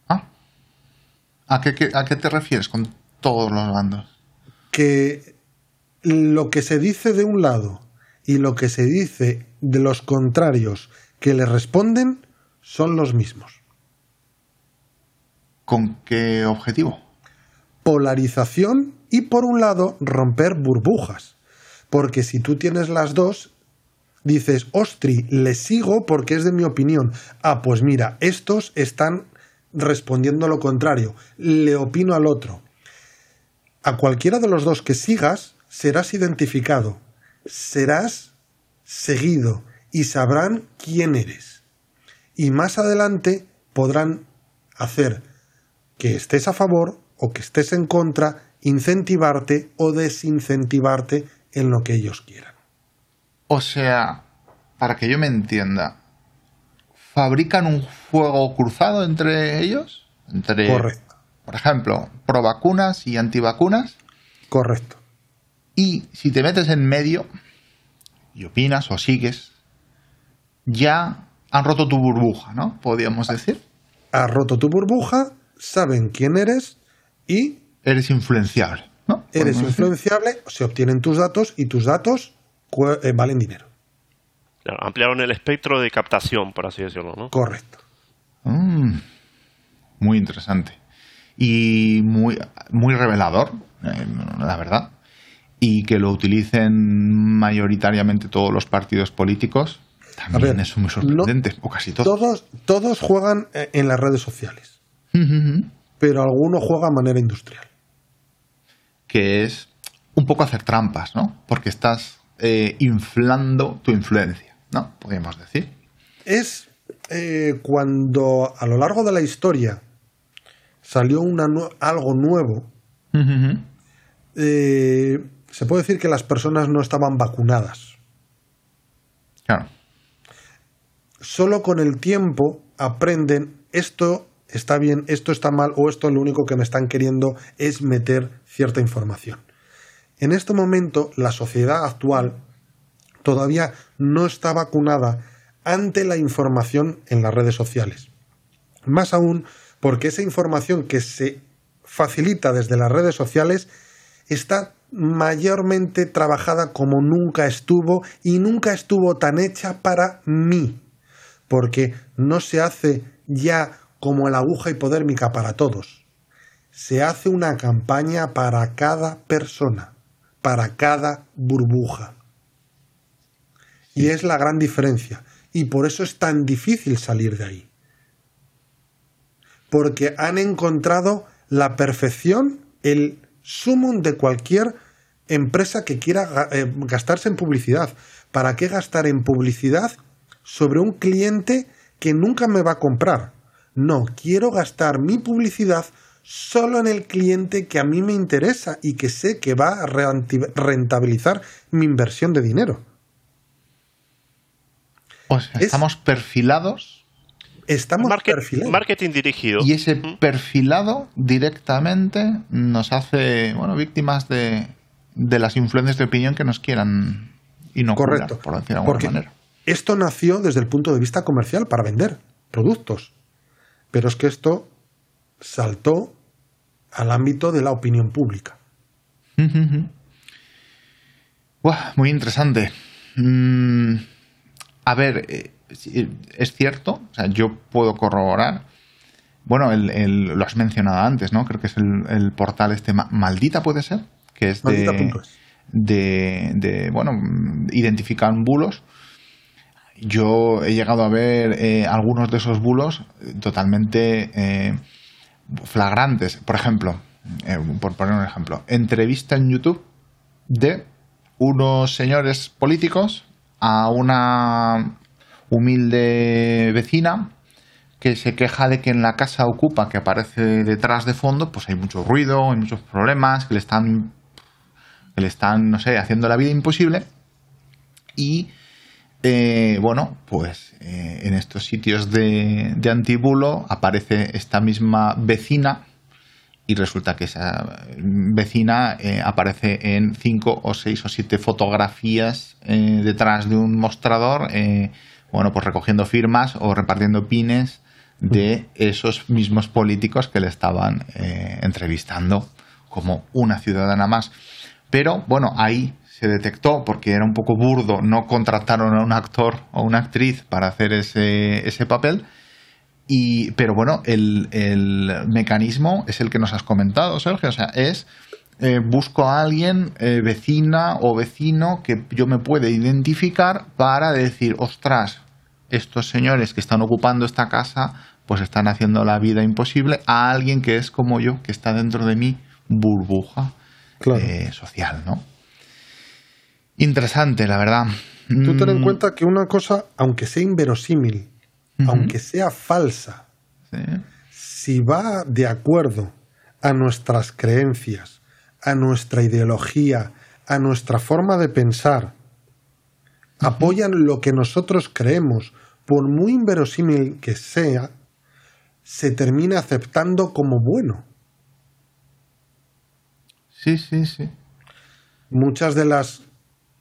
Ah. ¿A qué, a qué te refieres con todos los bandos. Que lo que se dice de un lado y lo que se dice de los contrarios que le responden son los mismos. ¿Con qué objetivo? Polarización y por un lado romper burbujas. Porque si tú tienes las dos, dices, ostri, le sigo porque es de mi opinión. Ah, pues mira, estos están respondiendo lo contrario, le opino al otro. A cualquiera de los dos que sigas serás identificado, serás seguido y sabrán quién eres. Y más adelante podrán hacer que estés a favor o que estés en contra, incentivarte o desincentivarte en lo que ellos quieran. O sea, para que yo me entienda, ¿fabrican un fuego cruzado entre ellos? Entre... Correcto. Por ejemplo, pro vacunas y antivacunas. Correcto. Y si te metes en medio y opinas o sigues, ya han roto tu burbuja, ¿no? Podríamos decir. Ha roto tu burbuja, saben quién eres y... Eres influenciable, ¿no? Eres influenciable, se obtienen tus datos y tus datos eh, valen dinero. ampliaron el espectro de captación, por así decirlo, ¿no? Correcto. Mm, muy interesante y muy, muy revelador, eh, la verdad. Y que lo utilicen mayoritariamente todos los partidos políticos, también es muy sorprendente, o casi todos. todos. Todos juegan eh, en las redes sociales, pero alguno juega a manera industrial. Que es un poco hacer trampas, ¿no? Porque estás eh, inflando tu influencia, ¿no? Podríamos decir. Es cuando a lo largo de la historia salió una algo nuevo, eh, se puede decir que las personas no estaban vacunadas. Claro. Solo con el tiempo aprenden esto está bien, esto está mal o esto lo único que me están queriendo es meter cierta información. En este momento la sociedad actual todavía no está vacunada ante la información en las redes sociales. Más aún porque esa información que se facilita desde las redes sociales está mayormente trabajada como nunca estuvo y nunca estuvo tan hecha para mí, porque no se hace ya como la aguja hipodérmica para todos. Se hace una campaña para cada persona, para cada burbuja. Y es la gran diferencia. Y por eso es tan difícil salir de ahí. Porque han encontrado la perfección, el sumum de cualquier empresa que quiera eh, gastarse en publicidad. ¿Para qué gastar en publicidad sobre un cliente que nunca me va a comprar? No, quiero gastar mi publicidad solo en el cliente que a mí me interesa y que sé que va a rentabilizar mi inversión de dinero. O sea, estamos perfilados. Estamos perfilados. Marketing dirigido. Y ese perfilado directamente nos hace bueno, víctimas de, de las influencias de opinión que nos quieran inocular, Correcto. por decir de alguna Porque manera. Esto nació desde el punto de vista comercial para vender productos. Pero es que esto saltó al ámbito de la opinión pública. muy interesante. Mm, a ver, eh, es cierto, o sea, yo puedo corroborar. Bueno, el, lo has mencionado antes, ¿no? Creo que es el, portal este Maldita puede ser, que es de, de, de, bueno, identifican bulos yo he llegado a ver eh, algunos de esos bulos totalmente eh, flagrantes. Por ejemplo, eh, por poner un ejemplo, entrevista en YouTube de unos señores políticos a una humilde vecina que se queja de que en la casa ocupa que aparece detrás de fondo, pues hay mucho ruido, hay muchos problemas, que le están, que le están, no sé, haciendo la vida imposible. Y eh, bueno, pues eh, en estos sitios de, antibulo aparece esta misma vecina y resulta que esa vecina eh, aparece en cinco o seis o siete fotografías detrás de un mostrador, bueno, pues recogiendo firmas o repartiendo pines de esos mismos políticos que le estaban entrevistando como una ciudadana más. Pero bueno, ahí se detectó porque era un poco burdo, no contrataron a un actor o una actriz para hacer ese, ese papel. Y, pero bueno, el, mecanismo es el que nos has comentado, Sergio. O sea, es eh, busco a alguien, eh, vecina o vecino, que yo me pueda identificar para decir, ostras, estos señores que están ocupando esta casa, pues están haciendo la vida imposible a alguien que es como yo, que está dentro de mi burbuja eh, social, ¿no? Interesante, la verdad. Tú ten en mm. cuenta que una cosa, aunque sea inverosímil, aunque sea falsa, si va de acuerdo a nuestras creencias, a nuestra ideología, a nuestra forma de pensar, apoyan lo que nosotros creemos, por muy inverosímil que sea, se termina aceptando como bueno. Sí, sí, sí. Muchas de las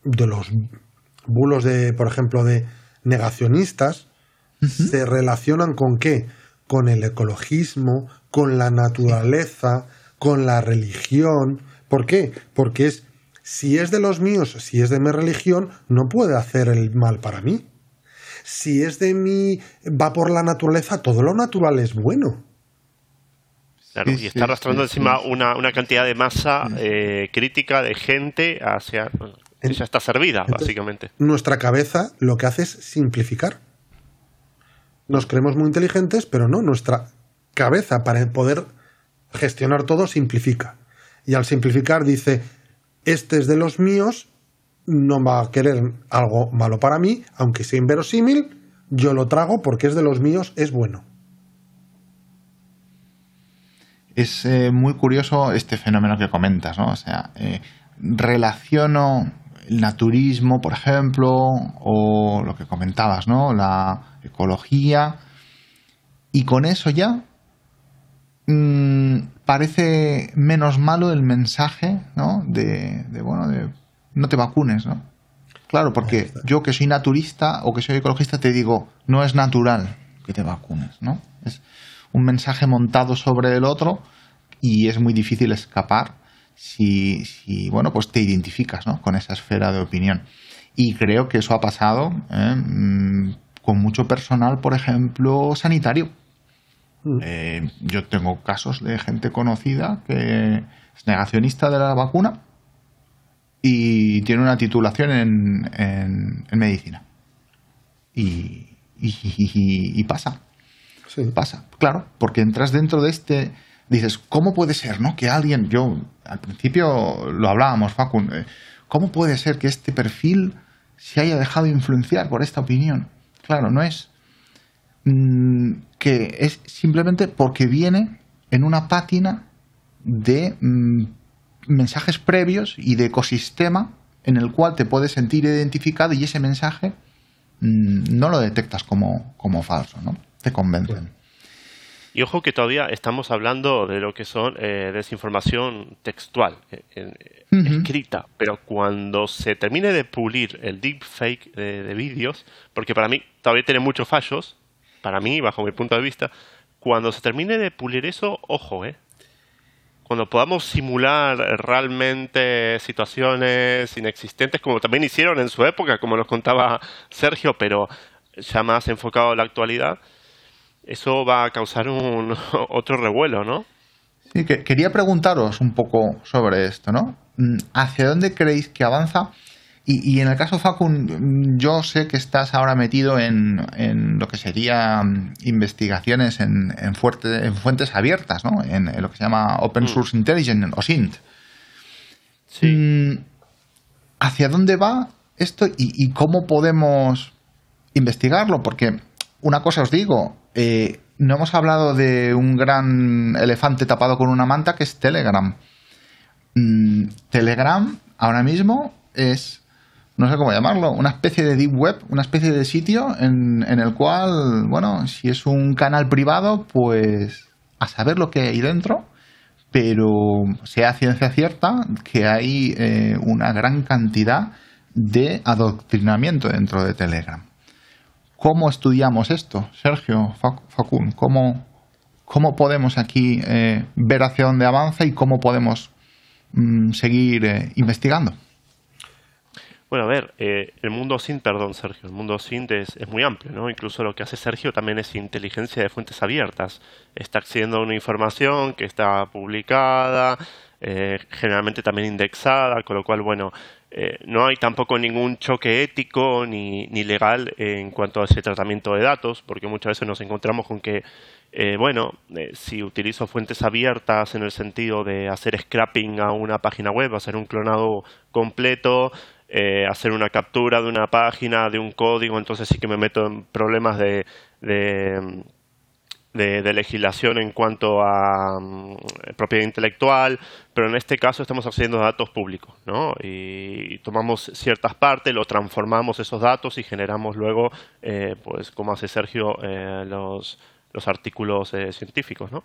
de los bulos de, por ejemplo, de negacionistas, se relacionan con qué? Con el ecologismo, con la naturaleza, con la religión. ¿Por qué? Porque es, si es de los míos, si es de mi religión, no puede hacer el mal para mí. Si es de mí, va por la naturaleza, todo lo natural es bueno. Claro, y está arrastrando encima una, una, cantidad de masa eh, crítica de gente hacia ya está servida, básicamente. Nuestra cabeza lo que hace es simplificar. Nos creemos muy inteligentes, pero no, nuestra cabeza para poder gestionar todo simplifica. Y al simplificar dice, este es de los míos, no va a querer algo malo para mí, aunque sea inverosímil, yo lo trago porque es de los míos, es bueno. Es eh, muy curioso este fenómeno que comentas, ¿no? O sea, eh, relaciono el naturismo, por ejemplo, o lo que comentabas, ¿no? La, ecología, y con eso ya mm, parece menos malo el mensaje, ¿no? De, de, bueno, de no te vacunes, ¿no? Claro, porque yo que soy naturista o que soy ecologista te digo, no es natural que te vacunes, ¿no? Es un mensaje montado sobre el otro y es muy difícil escapar si, si bueno, pues te identificas, ¿no? Con esa esfera de opinión. Y creo que eso ha pasado ¿eh? mm, con mucho personal, por ejemplo, sanitario. Mm. Eh, yo tengo casos de gente conocida que es negacionista de la vacuna y tiene una titulación en, en, medicina. Y, y, pasa. Pasa, claro, porque entras dentro de este. Dices, ¿cómo puede ser, no? Que alguien. Yo, al principio lo hablábamos, Facu. Eh, ¿Cómo puede ser que este perfil se haya dejado influenciar por esta opinión? Claro, no es. Mm, que es simplemente porque viene en una pátina de. Mm, mensajes previos y de ecosistema en el cual te puedes sentir identificado y ese mensaje mm, no lo detectas como, como falso, ¿no? Te convencen. Y ojo que todavía estamos hablando de lo que son eh, desinformación textual, eh, escrita, pero cuando se termine de pulir el deepfake de, de vídeos, porque para mí todavía tiene muchos fallos, para mí, bajo mi punto de vista, cuando se termine de pulir eso, ojo, eh, cuando podamos simular realmente situaciones inexistentes, como también hicieron en su época, como nos contaba Sergio, pero ya más enfocado a la actualidad, eso va a causar un otro revuelo, ¿no? Sí, que quería preguntaros un poco sobre esto, ¿no? Mm, ¿Hacia dónde creéis que avanza? Y, en el caso Facun, yo sé que estás ahora metido en, lo que sería mm, investigaciones en, en, fuentes abiertas, ¿no? En, lo que se llama Open mm. Source Intelligence o SINT. Sí. Mm, ¿Hacia dónde va esto y, cómo podemos investigarlo? Porque una cosa os digo, eh, no hemos hablado de un gran elefante tapado con una manta que es Telegram. Telegram ahora mismo es no sé cómo llamarlo, una especie de deep web, una especie de sitio en, el cual, bueno, si es un canal privado, pues a saber lo que hay dentro, pero sea ciencia cierta que hay eh, una gran cantidad de adoctrinamiento dentro de Telegram. ¿Cómo estudiamos esto, Sergio Facún? ¿Cómo, cómo podemos aquí eh, ver hacia dónde avanza y cómo podemos mm, seguir eh, investigando? Bueno, a ver, eh, el mundo SINT, perdón Sergio, el mundo SINT es, es, muy amplio, ¿no? Incluso lo que hace Sergio también es inteligencia de fuentes abiertas. Está accediendo a una información que está publicada, eh, generalmente también indexada, con lo cual, bueno, eh, no hay tampoco ningún choque ético ni, ni, legal en cuanto a ese tratamiento de datos, porque muchas veces nos encontramos con que, bueno, si utilizo fuentes abiertas en el sentido de hacer scrapping a una página web, hacer un clonado completo, eh, hacer una captura de una página, de un código, entonces sí que me meto en problemas de, de, legislación en cuanto a mm, propiedad intelectual, pero en este caso estamos accediendo a datos públicos, ¿no? Y, tomamos ciertas partes, lo transformamos esos datos y generamos luego, eh, pues como hace Sergio, eh, los los artículos eh, científicos. ¿no?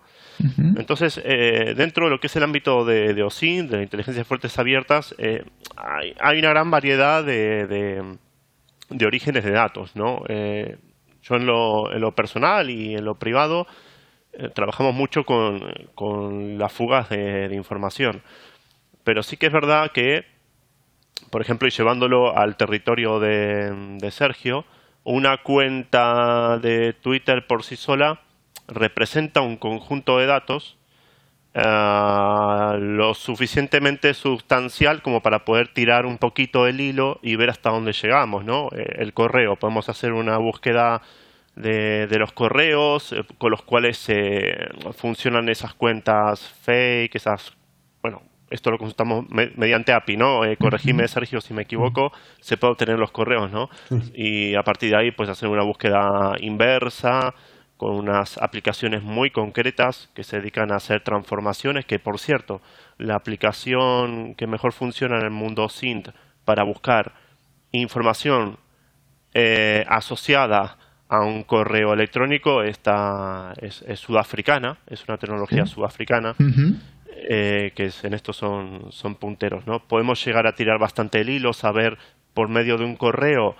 Entonces, eh, dentro de lo que es el ámbito de, de OSINT, de inteligencia de fuentes abiertas, eh, hay, hay, una gran variedad de, de, orígenes de datos. ¿no? Yo en lo, en lo, personal y en lo privado trabajamos mucho con, con las fugas de, información. Pero sí que es verdad que, por ejemplo, y llevándolo al territorio de, de Sergio, una cuenta de Twitter por sí sola representa un conjunto de datos eh, lo suficientemente sustancial como para poder tirar un poquito el hilo y ver hasta dónde llegamos, ¿no? Eh, el correo, podemos hacer una búsqueda de, los correos eh, con los cuales funcionan esas cuentas fake, esas, bueno, esto lo consultamos mediante API, ¿no? Eh, corregime, Sergio, si me equivoco, se puede obtener los correos, ¿no? Y a partir de ahí, pues hacer una búsqueda inversa con unas aplicaciones muy concretas que se dedican a hacer transformaciones, que por cierto, la aplicación que mejor funciona en el mundo SINT para buscar información eh, asociada a un correo electrónico esta es, sudafricana, es una tecnología sudafricana. Eh, que en esto son, son punteros, ¿no? Podemos llegar a tirar bastante el hilo, saber por medio de un correo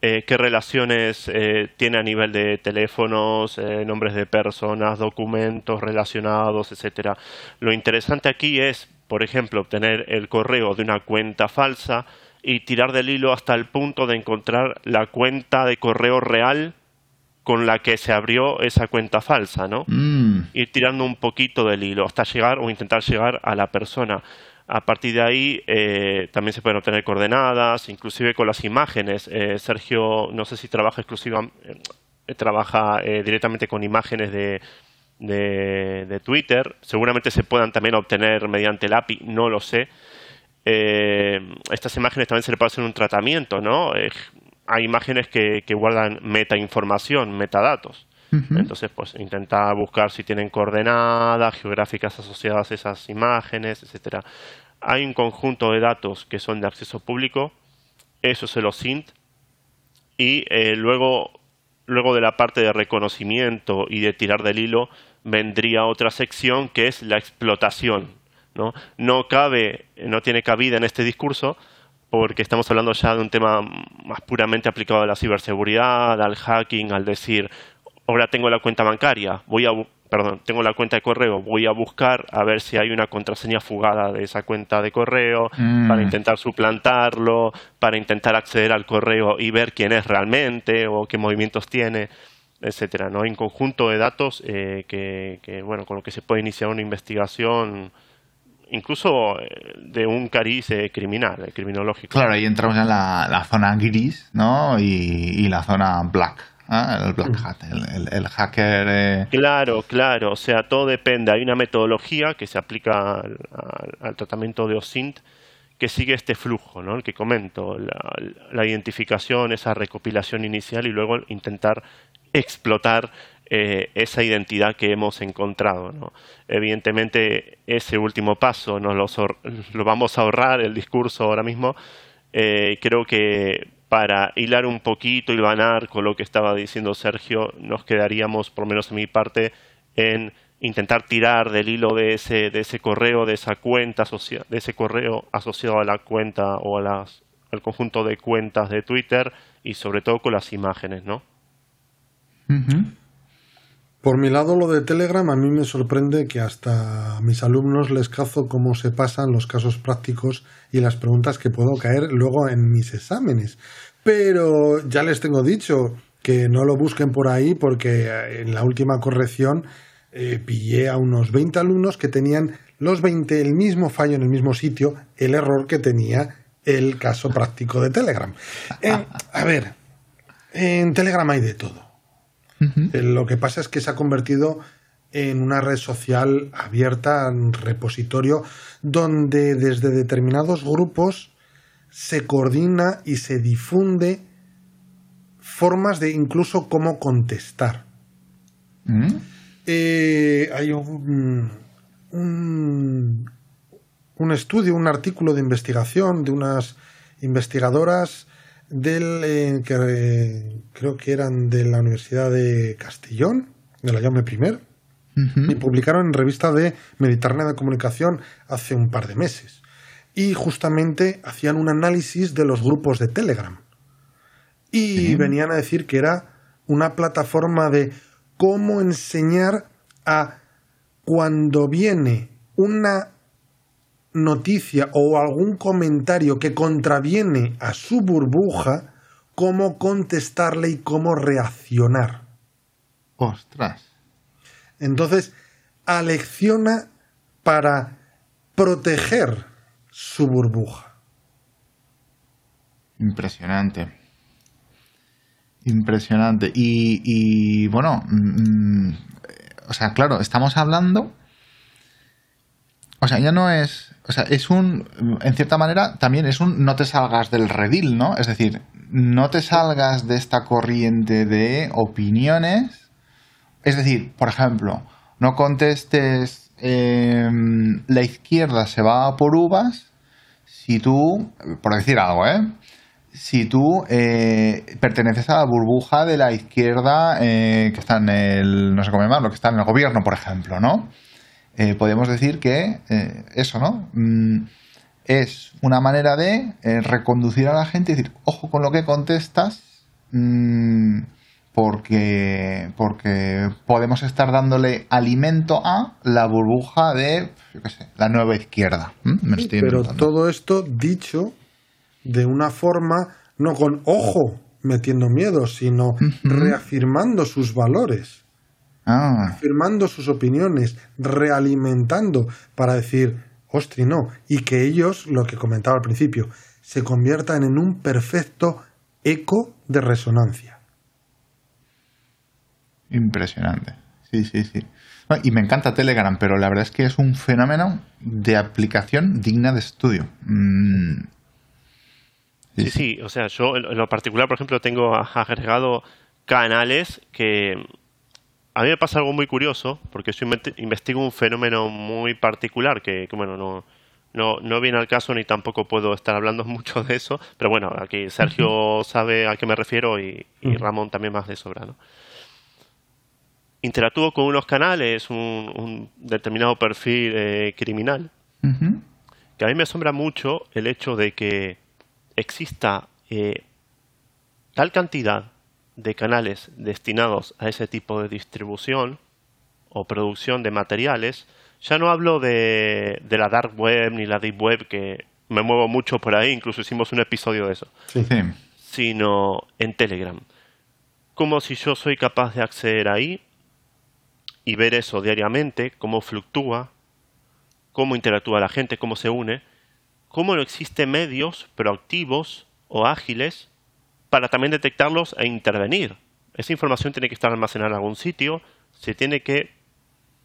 eh, qué relaciones eh, tiene a nivel de teléfonos, nombres de personas, documentos relacionados, etcétera. Lo interesante aquí es, por ejemplo, obtener el correo de una cuenta falsa y tirar del hilo hasta el punto de encontrar la cuenta de correo real con la que se abrió esa cuenta falsa, ¿no? Mm. Ir tirando un poquito del hilo hasta llegar o intentar llegar a la persona. A partir de ahí eh, también se pueden obtener coordenadas, inclusive con las imágenes. Eh, Sergio, no sé si trabaja exclusivamente, eh, trabaja directamente con imágenes de, de, Twitter. Seguramente se puedan también obtener mediante el API, no lo sé. estas imágenes también se le puede hacer un tratamiento, ¿no? hay imágenes que, que guardan metainformación, metadatos. Entonces, pues intenta buscar si tienen coordenadas geográficas asociadas a esas imágenes, etcétera. Hay un conjunto de datos que son de acceso público, eso se los SINT, y eh, luego, luego de la parte de reconocimiento y de tirar del hilo, vendría otra sección que es la explotación. No, no cabe, no tiene cabida en este discurso, porque estamos hablando ya de un tema más puramente aplicado a la ciberseguridad, al hacking, al decir, ahora tengo la cuenta bancaria, voy a perdón, tengo la cuenta de correo, voy a buscar a ver si hay una contraseña fugada de esa cuenta de correo mm. para intentar suplantarlo, para intentar acceder al correo y ver quién es realmente o qué movimientos tiene, etcétera, ¿no? Hay un conjunto de datos eh, que, que, bueno, con lo que se puede iniciar una investigación incluso eh, de un cariz eh, criminal, eh, criminológico. Claro, ahí entramos en la, zona gris, ¿no? Y, la zona black. El black hat, el, hacker. Claro, claro. O sea, todo depende. Hay una metodología que se aplica al, tratamiento de OSINT que sigue este flujo, ¿no? El que comento, la, la identificación, esa recopilación inicial y luego intentar explotar eh, esa identidad que hemos encontrado. ¿no? Evidentemente, ese último paso nos lo, vamos a ahorrar el discurso ahora mismo. Eh, creo que para hilar un poquito, y vanar con lo que estaba diciendo Sergio, nos quedaríamos, por menos en mi parte, en intentar tirar del hilo de ese, de ese correo, de esa cuenta de ese correo asociado a la cuenta o a las, al conjunto de cuentas de Twitter y sobre todo con las imágenes, ¿no? Por mi lado, lo de Telegram a mí me sorprende que hasta a mis alumnos les cazo cómo se pasan los casos prácticos y las preguntas que puedo caer luego en mis exámenes. Pero ya les tengo dicho que no lo busquen por ahí porque eh, en la última corrección eh, pillé a unos 20 alumnos que tenían los 20 el mismo fallo en el mismo sitio, el error que tenía el caso práctico de Telegram. a ver, en Telegram hay de todo eh, lo que pasa es que se ha convertido en una red social abierta, un repositorio, donde desde determinados grupos se coordina y se difunde formas de incluso cómo contestar. Mm. Eh, hay un, un, estudio, un artículo de investigación de unas investigadoras del eh, que eh, creo que eran de la Universidad de Castellón, de la Llame Primer, y publicaron en revista de Mediterránea de Comunicación hace un par de meses. Y justamente hacían un análisis de los grupos de Telegram. Y venían a decir que era una plataforma de cómo enseñar a cuando viene una noticia o algún comentario que contraviene a su burbuja, cómo contestarle y cómo reaccionar. Ostras. Entonces, alecciona para proteger su burbuja. Impresionante. Impresionante. Y, bueno, mm, mm, o sea, claro, estamos hablando o sea, ya no es. O sea, es un. En cierta manera, también es un no te salgas del redil, ¿no? Es decir, no te salgas de esta corriente de opiniones. Es decir, por ejemplo, no contestes em, la izquierda se va por uvas si tú, por decir algo, ¿eh? si tú eh, perteneces a la burbuja de la izquierda eh, que está en el, no sé cómo llamarlo, que está en el gobierno, por ejemplo, ¿no? Eh, podemos decir que eso, ¿no? Mm, es una manera de reconducir a la gente y decir, ojo con lo que contestas, mm, porque, porque podemos estar dándole alimento a la burbuja de, yo qué sé, la nueva izquierda. pero todo esto dicho de una forma no con ojo metiendo miedo, sino reafirmando sus valores, ah. afirmando sus opiniones, realimentando para decir, ostri, no, y que ellos, lo que comentaba al principio, se conviertan en un perfecto eco de resonancia. Impresionante. Sí, sí, sí. y me encanta Telegram, pero la verdad es que es un fenómeno de aplicación digna de estudio. Mm, Sí, sí, o sea, yo en lo particular, por ejemplo, tengo agregado canales que a mí me pasa algo muy curioso, porque yo investigo un fenómeno muy particular que, bueno, no, no, no viene al caso ni tampoco puedo estar hablando mucho de eso, pero bueno, aquí Sergio sabe a qué me refiero y, Ramón también más de sobra, ¿no? Interactúo con unos canales, un, determinado perfil eh, criminal, que a mí me asombra mucho el hecho de que exista eh, tal cantidad de canales destinados a ese tipo de distribución o producción de materiales, ya no hablo de, la dark web ni la deep web, que me muevo mucho por ahí, incluso hicimos un episodio de eso, sino en Telegram. Como si yo soy capaz de acceder ahí y ver eso diariamente, cómo fluctúa, cómo interactúa la gente, cómo se une, cómo no existen medios proactivos o ágiles para también detectarlos e intervenir. Esa información tiene que estar almacenada en algún sitio, se tiene que,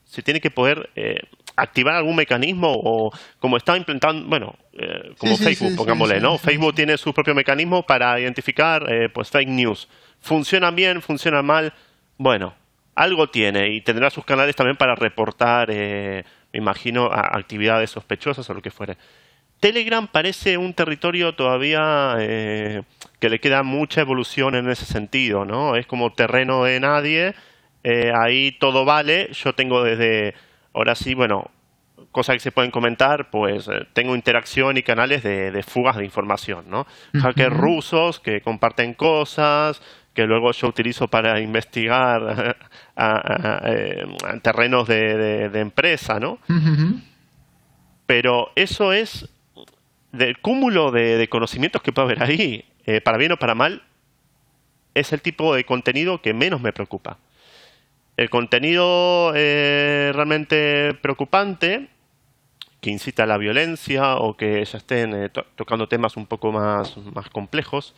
se tiene que poder eh, activar algún mecanismo o como está implementando, bueno, eh, como Facebook, pongámosle, ¿no? Facebook tiene su propio mecanismo para identificar eh, pues fake news. ¿Funcionan bien? ¿Funcionan mal? Bueno, algo tiene y tendrá sus canales también para reportar, me imagino, actividades sospechosas o lo que fuere. Telegram parece un territorio todavía eh, que le queda mucha evolución en ese sentido, ¿no? Es como terreno de nadie, eh, ahí todo vale, yo tengo desde, ahora sí, bueno, cosas que se pueden comentar, pues eh, tengo interacción y canales de, fugas de información, ¿no? Hackers rusos que comparten cosas, que luego yo utilizo para investigar a, terrenos de, empresa, ¿no? Pero eso es del cúmulo de, conocimientos que puede haber ahí, eh, para bien o para mal, es el tipo de contenido que menos me preocupa. El contenido eh, realmente preocupante, que incita a la violencia o que ya estén eh, tocando temas un poco más, más complejos,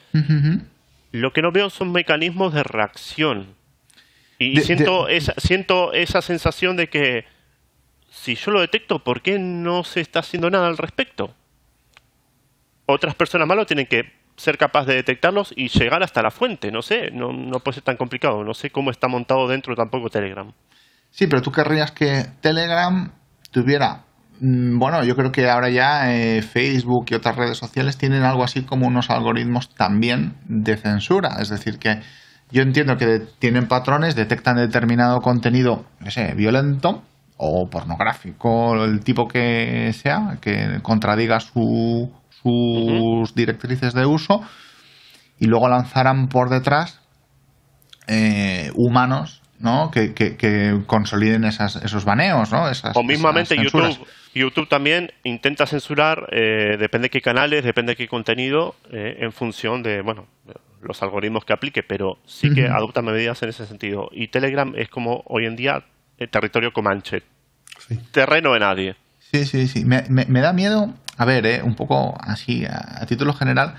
lo que no veo son mecanismos de reacción. Y siento, Esa, siento esa sensación de que si yo lo detecto, ¿por qué no se está haciendo nada al respecto? Otras personas malas tienen que ser capaces de detectarlos y llegar hasta la fuente. No sé, no, no puede ser tan complicado. No sé cómo está montado dentro tampoco Telegram. Sí, pero tú querrías que Telegram tuviera. Mm, bueno, yo creo que ahora ya eh, Facebook y otras redes sociales tienen algo así como unos algoritmos también de censura. Es decir, que yo entiendo que tienen patrones, detectan determinado contenido, no sé, violento o pornográfico, el tipo que sea, que contradiga su sus directrices de uso y luego lanzarán por detrás eh, humanos ¿no? Que, que, consoliden esas, esos baneos, ¿no? o mismamente YouTube, YouTube también intenta censurar, eh, depende de qué canales, depende de qué contenido, eh, en función de, bueno, los algoritmos que aplique, pero sí que adopta medidas en ese sentido. Y Telegram es como hoy en día el territorio comanche, terreno de nadie. Sí, sí, sí. Me, me da miedo a ver, eh, un poco así, a, título general,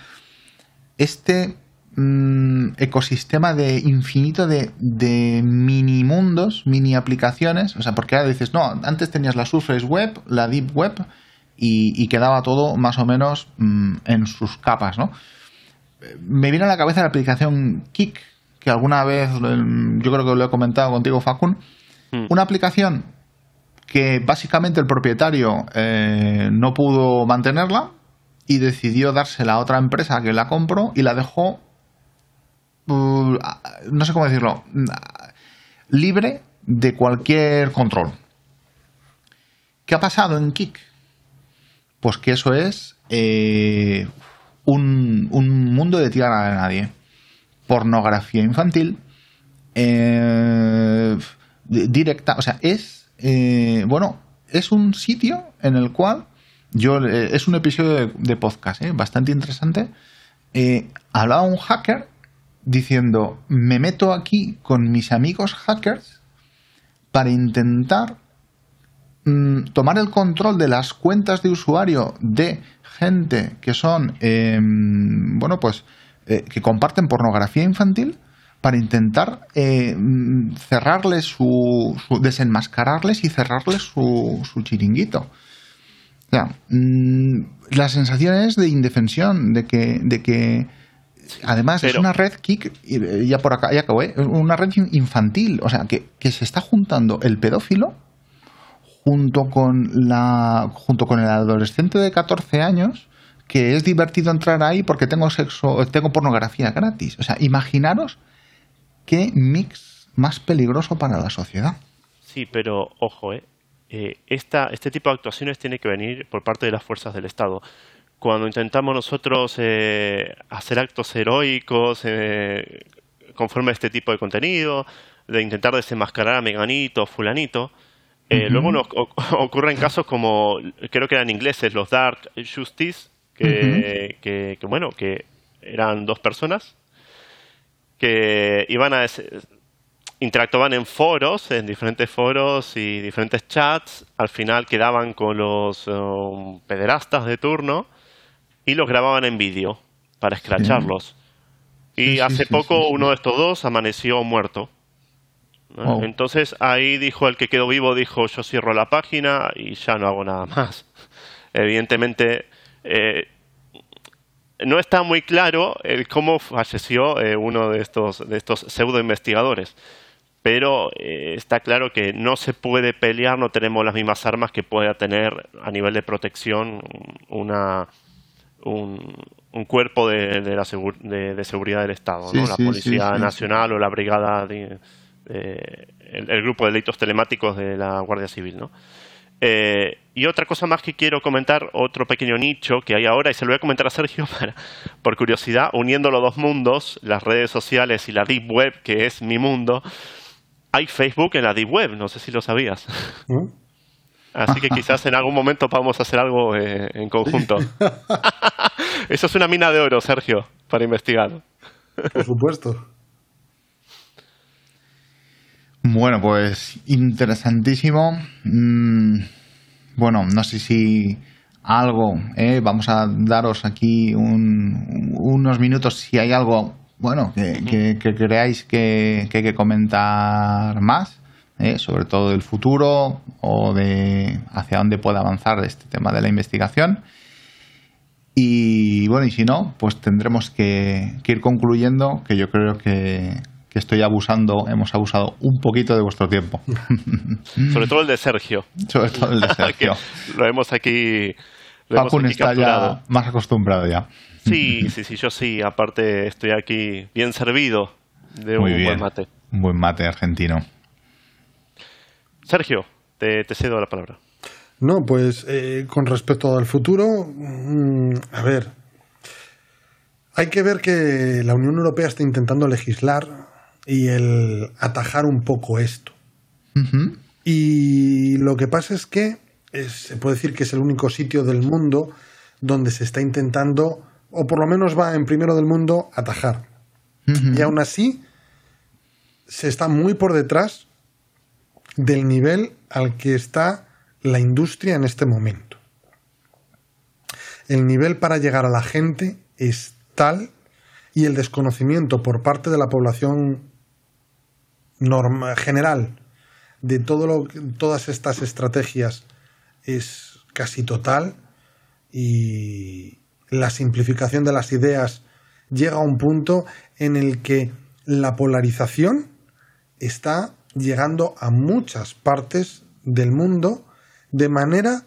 este mm, ecosistema de infinito de, de, mini mundos, mini aplicaciones, o sea, porque ahora dices, no, antes tenías la Surface Web, la Deep Web, y, quedaba todo más o menos mm, en sus capas, ¿no? Me viene a la cabeza la aplicación Kik, que alguna vez, yo creo que lo he comentado contigo, Facun, mm. una aplicación que básicamente el propietario eh, no pudo mantenerla y decidió dársela a otra empresa que la compró y la dejó, uh, no sé cómo decirlo, libre de cualquier control. ¿Qué ha pasado en Kik? Pues que eso es eh, un, mundo de tierra de nadie. Pornografía infantil, eh, directa, o sea, es, eh, bueno, es un sitio en el cual yo, es un episodio de, podcast bastante interesante. hablaba un hacker diciendo, me meto aquí con mis amigos hackers para intentar mm, tomar el control de las cuentas de usuario de gente que son, em, bueno, pues, eh, que comparten pornografía infantil para intentar eh, mm, cerrarles su, desenmascararles y cerrarles su, su chiringuito. O sea, mm, la sensación es de indefensión, de que, de que Además, es una red kick, ya por acá, ya acabó, ¿eh? una red infantil, o sea, que, se está juntando el pedófilo junto con, la, junto con el adolescente de 14 años que es divertido entrar ahí porque tengo sexo, tengo pornografía gratis. O sea, imaginaros qué mix más peligroso para la sociedad. Sí, pero ojo, ¿eh? eh esta, este tipo de actuaciones tiene que venir por parte de las fuerzas del Estado cuando intentamos nosotros eh, hacer actos heroicos eh, conforme a este tipo de contenido, de intentar desenmascarar a Meganito o Fulanito, eh, luego nos ocurren casos como, creo que eran ingleses, los Dark Justice, que, que, bueno, que eran dos personas que iban a interactuaban en foros, en diferentes foros y diferentes chats, al final quedaban con los um, pederastas de turno y los grababan en vídeo para escracharlos. Y hace poco uno de estos dos amaneció muerto. Entonces ahí dijo el que quedó vivo, dijo yo cierro la página y ya no hago nada más. Evidentemente eh, no está muy claro el cómo falleció eh, uno de estos, de estos pseudo investigadores. Pero eh, está claro que no se puede pelear, no tenemos las mismas armas que pueda tener a nivel de protección una, un, cuerpo de, de, la de, seguridad del Estado, ¿no? la Policía Nacional o la Brigada, de, el, grupo de delitos telemáticos de la Guardia Civil. ¿no? Eh, y otra cosa más que quiero comentar, otro pequeño nicho que hay ahora, y se lo voy a comentar a Sergio para, por curiosidad, uniendo los dos mundos, las redes sociales y la Deep Web, que es mi mundo, hay Facebook en la Deep Web, no sé si lo sabías. ¿Mm? Así que quizás en algún momento podamos hacer algo eh, en conjunto. Eso es una mina de oro, Sergio, para investigar. Por supuesto. Bueno, pues interesantísimo. Mm, bueno, no sé si algo, eh, vamos a daros aquí unos minutos si hay algo, bueno, que, creáis que, que hay que comentar más. ¿eh? sobre todo del futuro o de hacia dónde puede avanzar este tema de la investigación. Y bueno, y si no, pues tendremos que, ir concluyendo, que yo creo que, estoy abusando, hemos abusado un poquito de vuestro tiempo. Sobre todo el de Sergio. Sobre todo el de Sergio. lo hemos aquí. Lo está ya más acostumbrado ya. Sí, sí, sí, yo sí. Aparte, estoy aquí bien servido de un buen mate. Un buen mate argentino. Sergio, te, cedo la palabra. No, pues eh, con respecto al futuro, mm, a ver, hay que ver que la Unión Europea está intentando legislar y el atajar un poco esto. Y lo que pasa es que se puede decir que es el único sitio del mundo donde se está intentando, o por lo menos va en primero del mundo, atajar. Y aún así, se está muy por detrás del nivel al que está la industria en este momento. El nivel para llegar a la gente es tal y el desconocimiento por parte de la población general de todo lo, todas estas estrategias es casi total y la simplificación de las ideas llega a un punto en el que la polarización está llegando a muchas partes del mundo de manera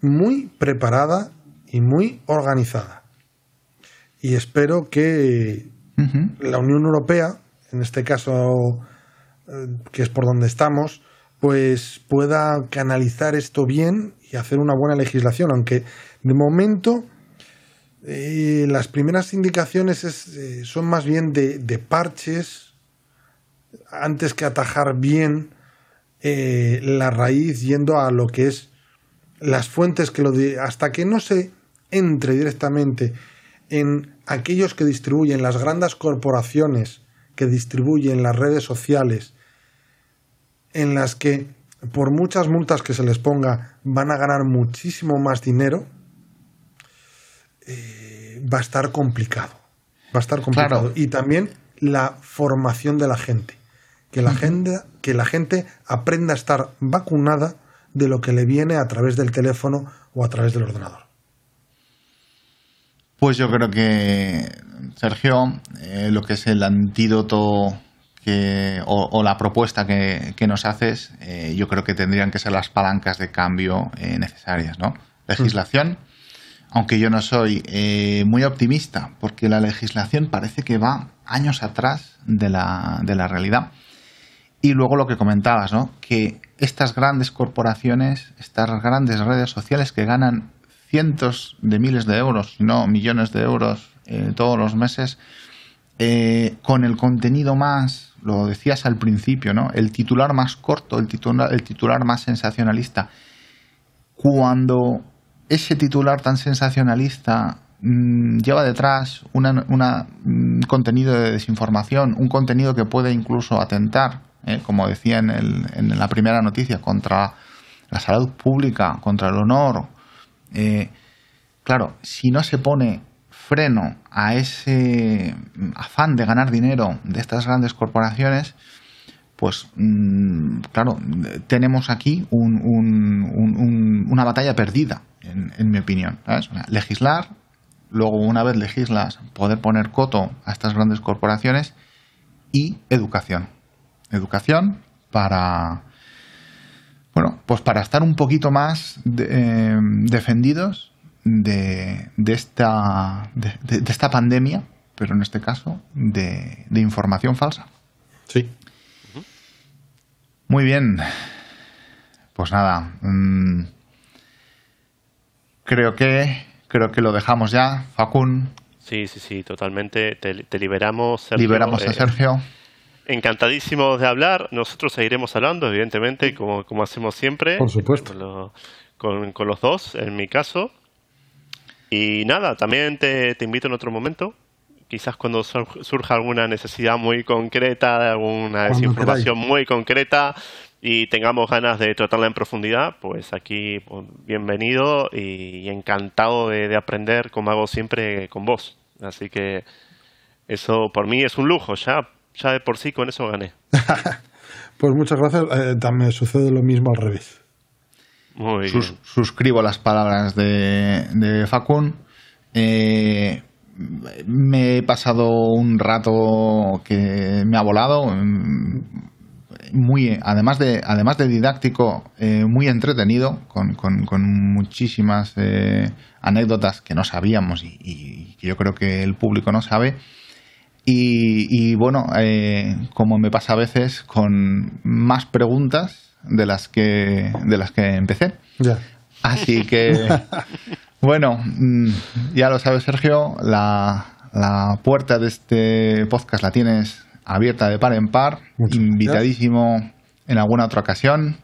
muy preparada y muy organizada. Y espero que la Unión Europea, en este caso que es por donde estamos, pues pueda canalizar esto bien y hacer una buena legislación, aunque de momento eh, las primeras indicaciones eh, son más bien de, parches antes que atajar bien la raíz yendo a lo que es las fuentes que lo hasta que no se entre directamente en aquellos que distribuyen las grandes corporaciones que distribuyen las redes sociales en las que por muchas multas que se les ponga van a ganar muchísimo más dinero, eh, va a estar complicado. Va a estar complicado. Y también la formación de la gente. Que la, gente. que la gente aprenda a estar vacunada de lo que le viene a través del teléfono o a través del ordenador. Pues yo creo que, Sergio, eh, lo que es el antídoto o, la propuesta que, nos haces, eh, yo creo que tendrían que ser las palancas de cambio eh, necesarias, ¿no? Legislación, aunque yo no soy muy optimista, porque la legislación parece que va años atrás de la, de la realidad. Y luego lo que comentabas, ¿no? Que estas grandes corporaciones, estas grandes redes sociales que ganan cientos de miles de euros, no millones de euros eh, todos los meses, eh, con el contenido más, lo decías al principio, ¿no? El titular más corto, el titular, el titular más sensacionalista. Cuando ese titular tan sensacionalista mm, lleva detrás un mm, contenido de desinformación, un contenido que puede incluso atentar, eh, como decía en, en la primera noticia, contra la salud pública, contra el honor, eh, claro, si no se pone freno a ese afán de ganar dinero de estas grandes corporaciones, pues mm, claro, tenemos aquí una batalla perdida, en, mi opinión. legislar, luego una vez legislas, poder poner coto a estas grandes corporaciones y educación. Educación para bueno, pues para estar un poquito más eh, defendidos de, esta, de, esta pandemia, pero en este caso de, información falsa. Sí. Muy bien. Pues nada. Mm, creo que creo que lo dejamos ya, Facun. Sí, sí, sí, totalmente. Te, liberamos. liberamos a eh, Sergio. Encantadísimos de hablar. Nosotros seguiremos hablando, evidentemente, como, como hacemos siempre. Por supuesto. Con, con, los dos, en mi caso. Y nada, también te, te invito en otro momento. Quizás cuando surja alguna necesidad muy concreta, alguna desinformación muy concreta y tengamos ganas de tratarla en profundidad, pues aquí pues, bienvenido y, encantado de, de aprender como hago siempre con vos. Así que eso por mí es un lujo ya ya de por sí con eso gané. pues muchas gracias. Eh, también sucede lo mismo al revés. Muy bien. suscribo las palabras de, de Facun. Eh, me he pasado un rato que me ha volado. Mm, muy, además de, además de didáctico, eh, muy entretenido, con, muchísimas anécdotas que no sabíamos y, que yo creo que el público no sabe. Y, bueno, eh, como me pasa a veces, con más preguntas de las que, de las que empecé. Así que, bueno, mm, ya lo sabes, Sergio, la, la, puerta de este podcast la tienes abierta de par en par, invitadísimo en alguna otra ocasión.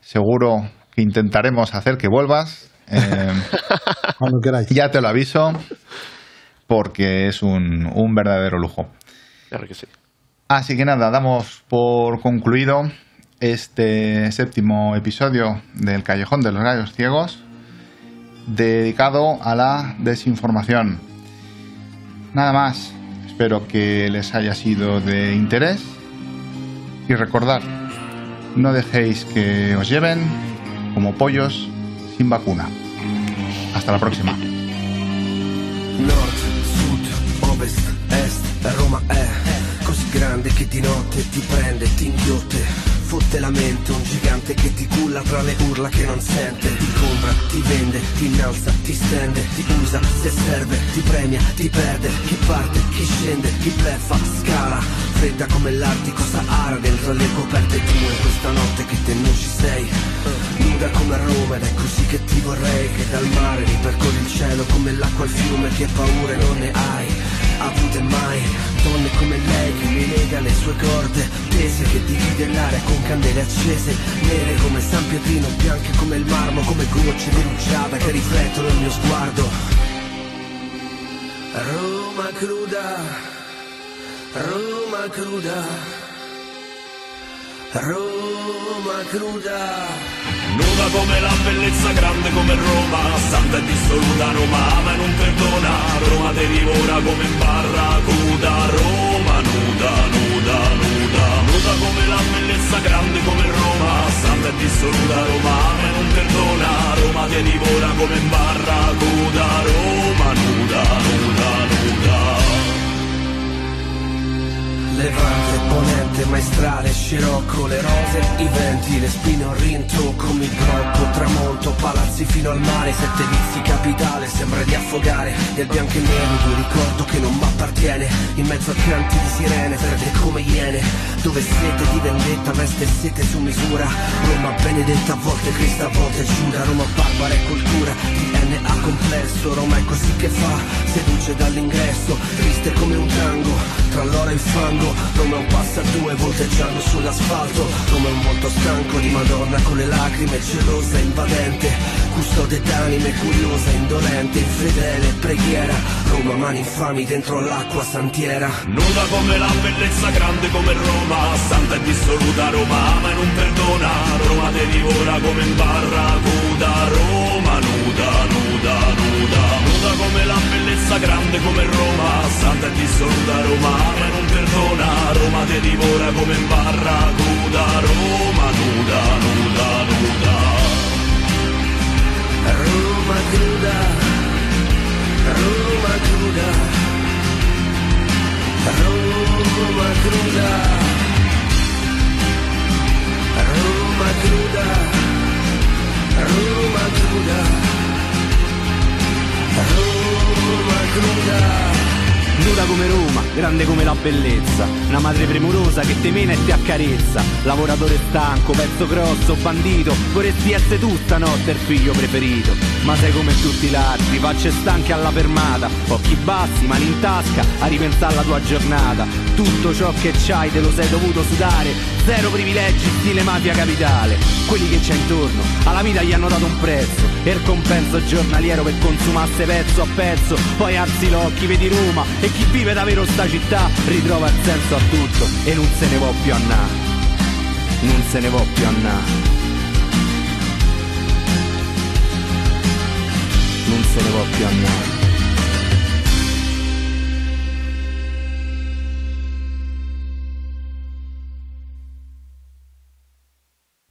Seguro que intentaremos hacer que vuelvas. Eh, Cuando queráis. Ya te lo aviso porque es un, un verdadero lujo. Claro que sí. Así que nada, damos por concluido este séptimo episodio del Callejón de los Gallos Ciegos, dedicado a la desinformación. Nada más, espero que les haya sido de interés y recordar, no dejéis que os lleven como pollos sin vacuna. Hasta la próxima. Fotte la mente Un gigante che ti culla tra le urla che non sente. Ti compra, ti vende, ti innalza, ti stende Ti usa se serve, ti premia, ti perde. Chi parte, chi scende, chi bleffa, scala. Fredda come l'Artico Sahara Dentro le coperte tue questa notte che te non ci sei. Nuda come Roma ed è così che ti vorrei Che dal mare ripercorri il cielo come l'acqua al fiume Che paure non ne hai avute mai Donne come lei che mi lega le sue corde Tese che divide l'aria con candele accese Nere come San Pietrino, bianche come il marmo Come gocce di rugiada che riflettono il mio sguardo. Roma cruda, Roma cruda Roma cruda. Nuda come la bellezza, grande come Roma, santa e dissoluta Roma ama e non perdona, Roma te divora come in barracuda, Roma nuda, nuda, nuda, nuda come la bellezza, grande come Roma, santa e dissoluta Roma ama e non perdona, Roma te divora come in barracuda, Roma nuda, Levante, ponente, maestrale, scirocco, le rose, i venti, le spine, un rintocco, mi blocco, tramonto, palazzi fino al mare, sette vizi capitale, sembra di affogare, del bianco e nero, un ricordo che non m'appartiene, in mezzo a canti di sirene, verde come iene, dove sete di vendetta, veste sete su misura, Roma benedetta, a volte Cristo, a volte Giuda, Roma barbara e cultura, DNA complesso, Roma è così che fa, seduce dall'ingresso, triste come un tango, tra l'oro e il fango, Roma è un passa due volteggiando sull'asfalto. È un volto stanco di Madonna con le lacrime gelosa e invadente. Custode d'anime curiosa, indolente, infedele, preghiera. Roma mani infami dentro l'acqua santiera. Nuda come la bellezza, grande come Roma Santa e dissoluta Roma ama e non perdona. Roma te divora come in barracuda Roma nuda, nuda, nuda Nuda come la bellezza, grande come Roma Santa e dissoluta Roma ama e non perdona Roma te divora come in barracuda Roma nuda, nuda, nuda. Roma cruda, Roma cruda, Roma cruda, Roma cruda, Roma cruda, Roma. Cruda. Nuda come Roma, grande come la bellezza, una madre premurosa che te mena e ti accarezza, lavoratore stanco, pezzo grosso, bandito, vorresti essere tu stanotte il figlio preferito, ma sei come tutti gli altri, facce stanche alla fermata, occhi bassi, mani in tasca, a ripensare alla tua giornata, tutto ciò che c'hai te lo sei dovuto sudare, zero privilegi stile mafia capitale, quelli che c'è intorno, alla vita gli hanno dato un prezzo, il compenso giornaliero per consumasse pezzo a pezzo, poi alzi l'occhi, vedi Roma e chi vive davvero sta città ritrova il senso a tutto e non se ne può più annà. Non se ne può più annà. Non se ne può più annà.